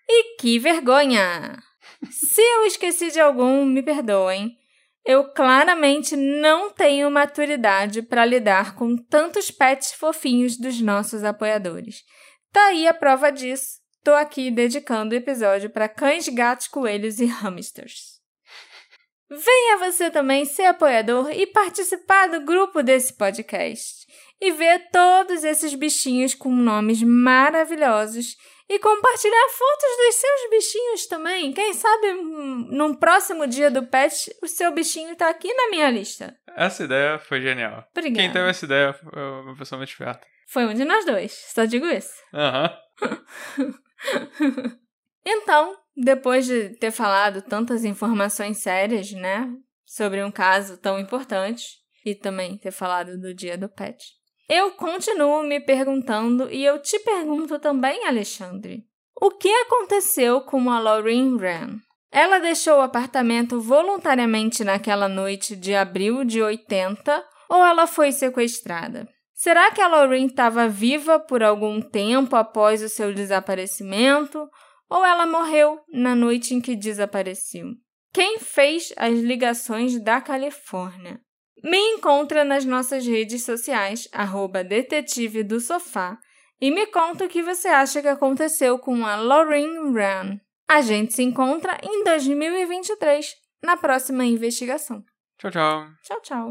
[SPEAKER 1] e que vergonha! Se eu esqueci de algum, me perdoem. Eu claramente não tenho maturidade para lidar com tantos pets fofinhos dos nossos apoiadores. Tá aí a prova disso. Tô aqui dedicando o episódio para cães, gatos, coelhos e hamsters. Venha você também ser apoiador e participar do grupo desse podcast e ver todos esses bichinhos com nomes maravilhosos e compartilhar fotos dos seus bichinhos também. Quem sabe hum, num próximo dia do pet o seu bichinho tá aqui na minha lista.
[SPEAKER 2] Essa ideia foi genial.
[SPEAKER 1] Obrigada.
[SPEAKER 2] Quem teve essa ideia foi uma pessoa muito esperta.
[SPEAKER 1] Foi um de nós dois, só digo isso.
[SPEAKER 2] Aham.
[SPEAKER 1] Então, depois de ter falado tantas informações sérias, né, sobre um caso tão importante e também ter falado do dia do pet, eu continuo me perguntando e eu te pergunto também, Alexandre, o que aconteceu com a Lauren Wren? Ela deixou o apartamento voluntariamente naquela noite de abril de 80 ou ela foi sequestrada? Será que a Lauren estava viva por algum tempo após o seu desaparecimento ou ela morreu na noite em que desapareceu? Quem fez as ligações da Califórnia? Me encontra nas nossas redes sociais, arroba detetive do sofá, e me conta o que você acha que aconteceu com a Lauren Run. A gente se encontra em 2023, na próxima investigação.
[SPEAKER 2] Tchau, tchau.
[SPEAKER 1] Tchau, tchau.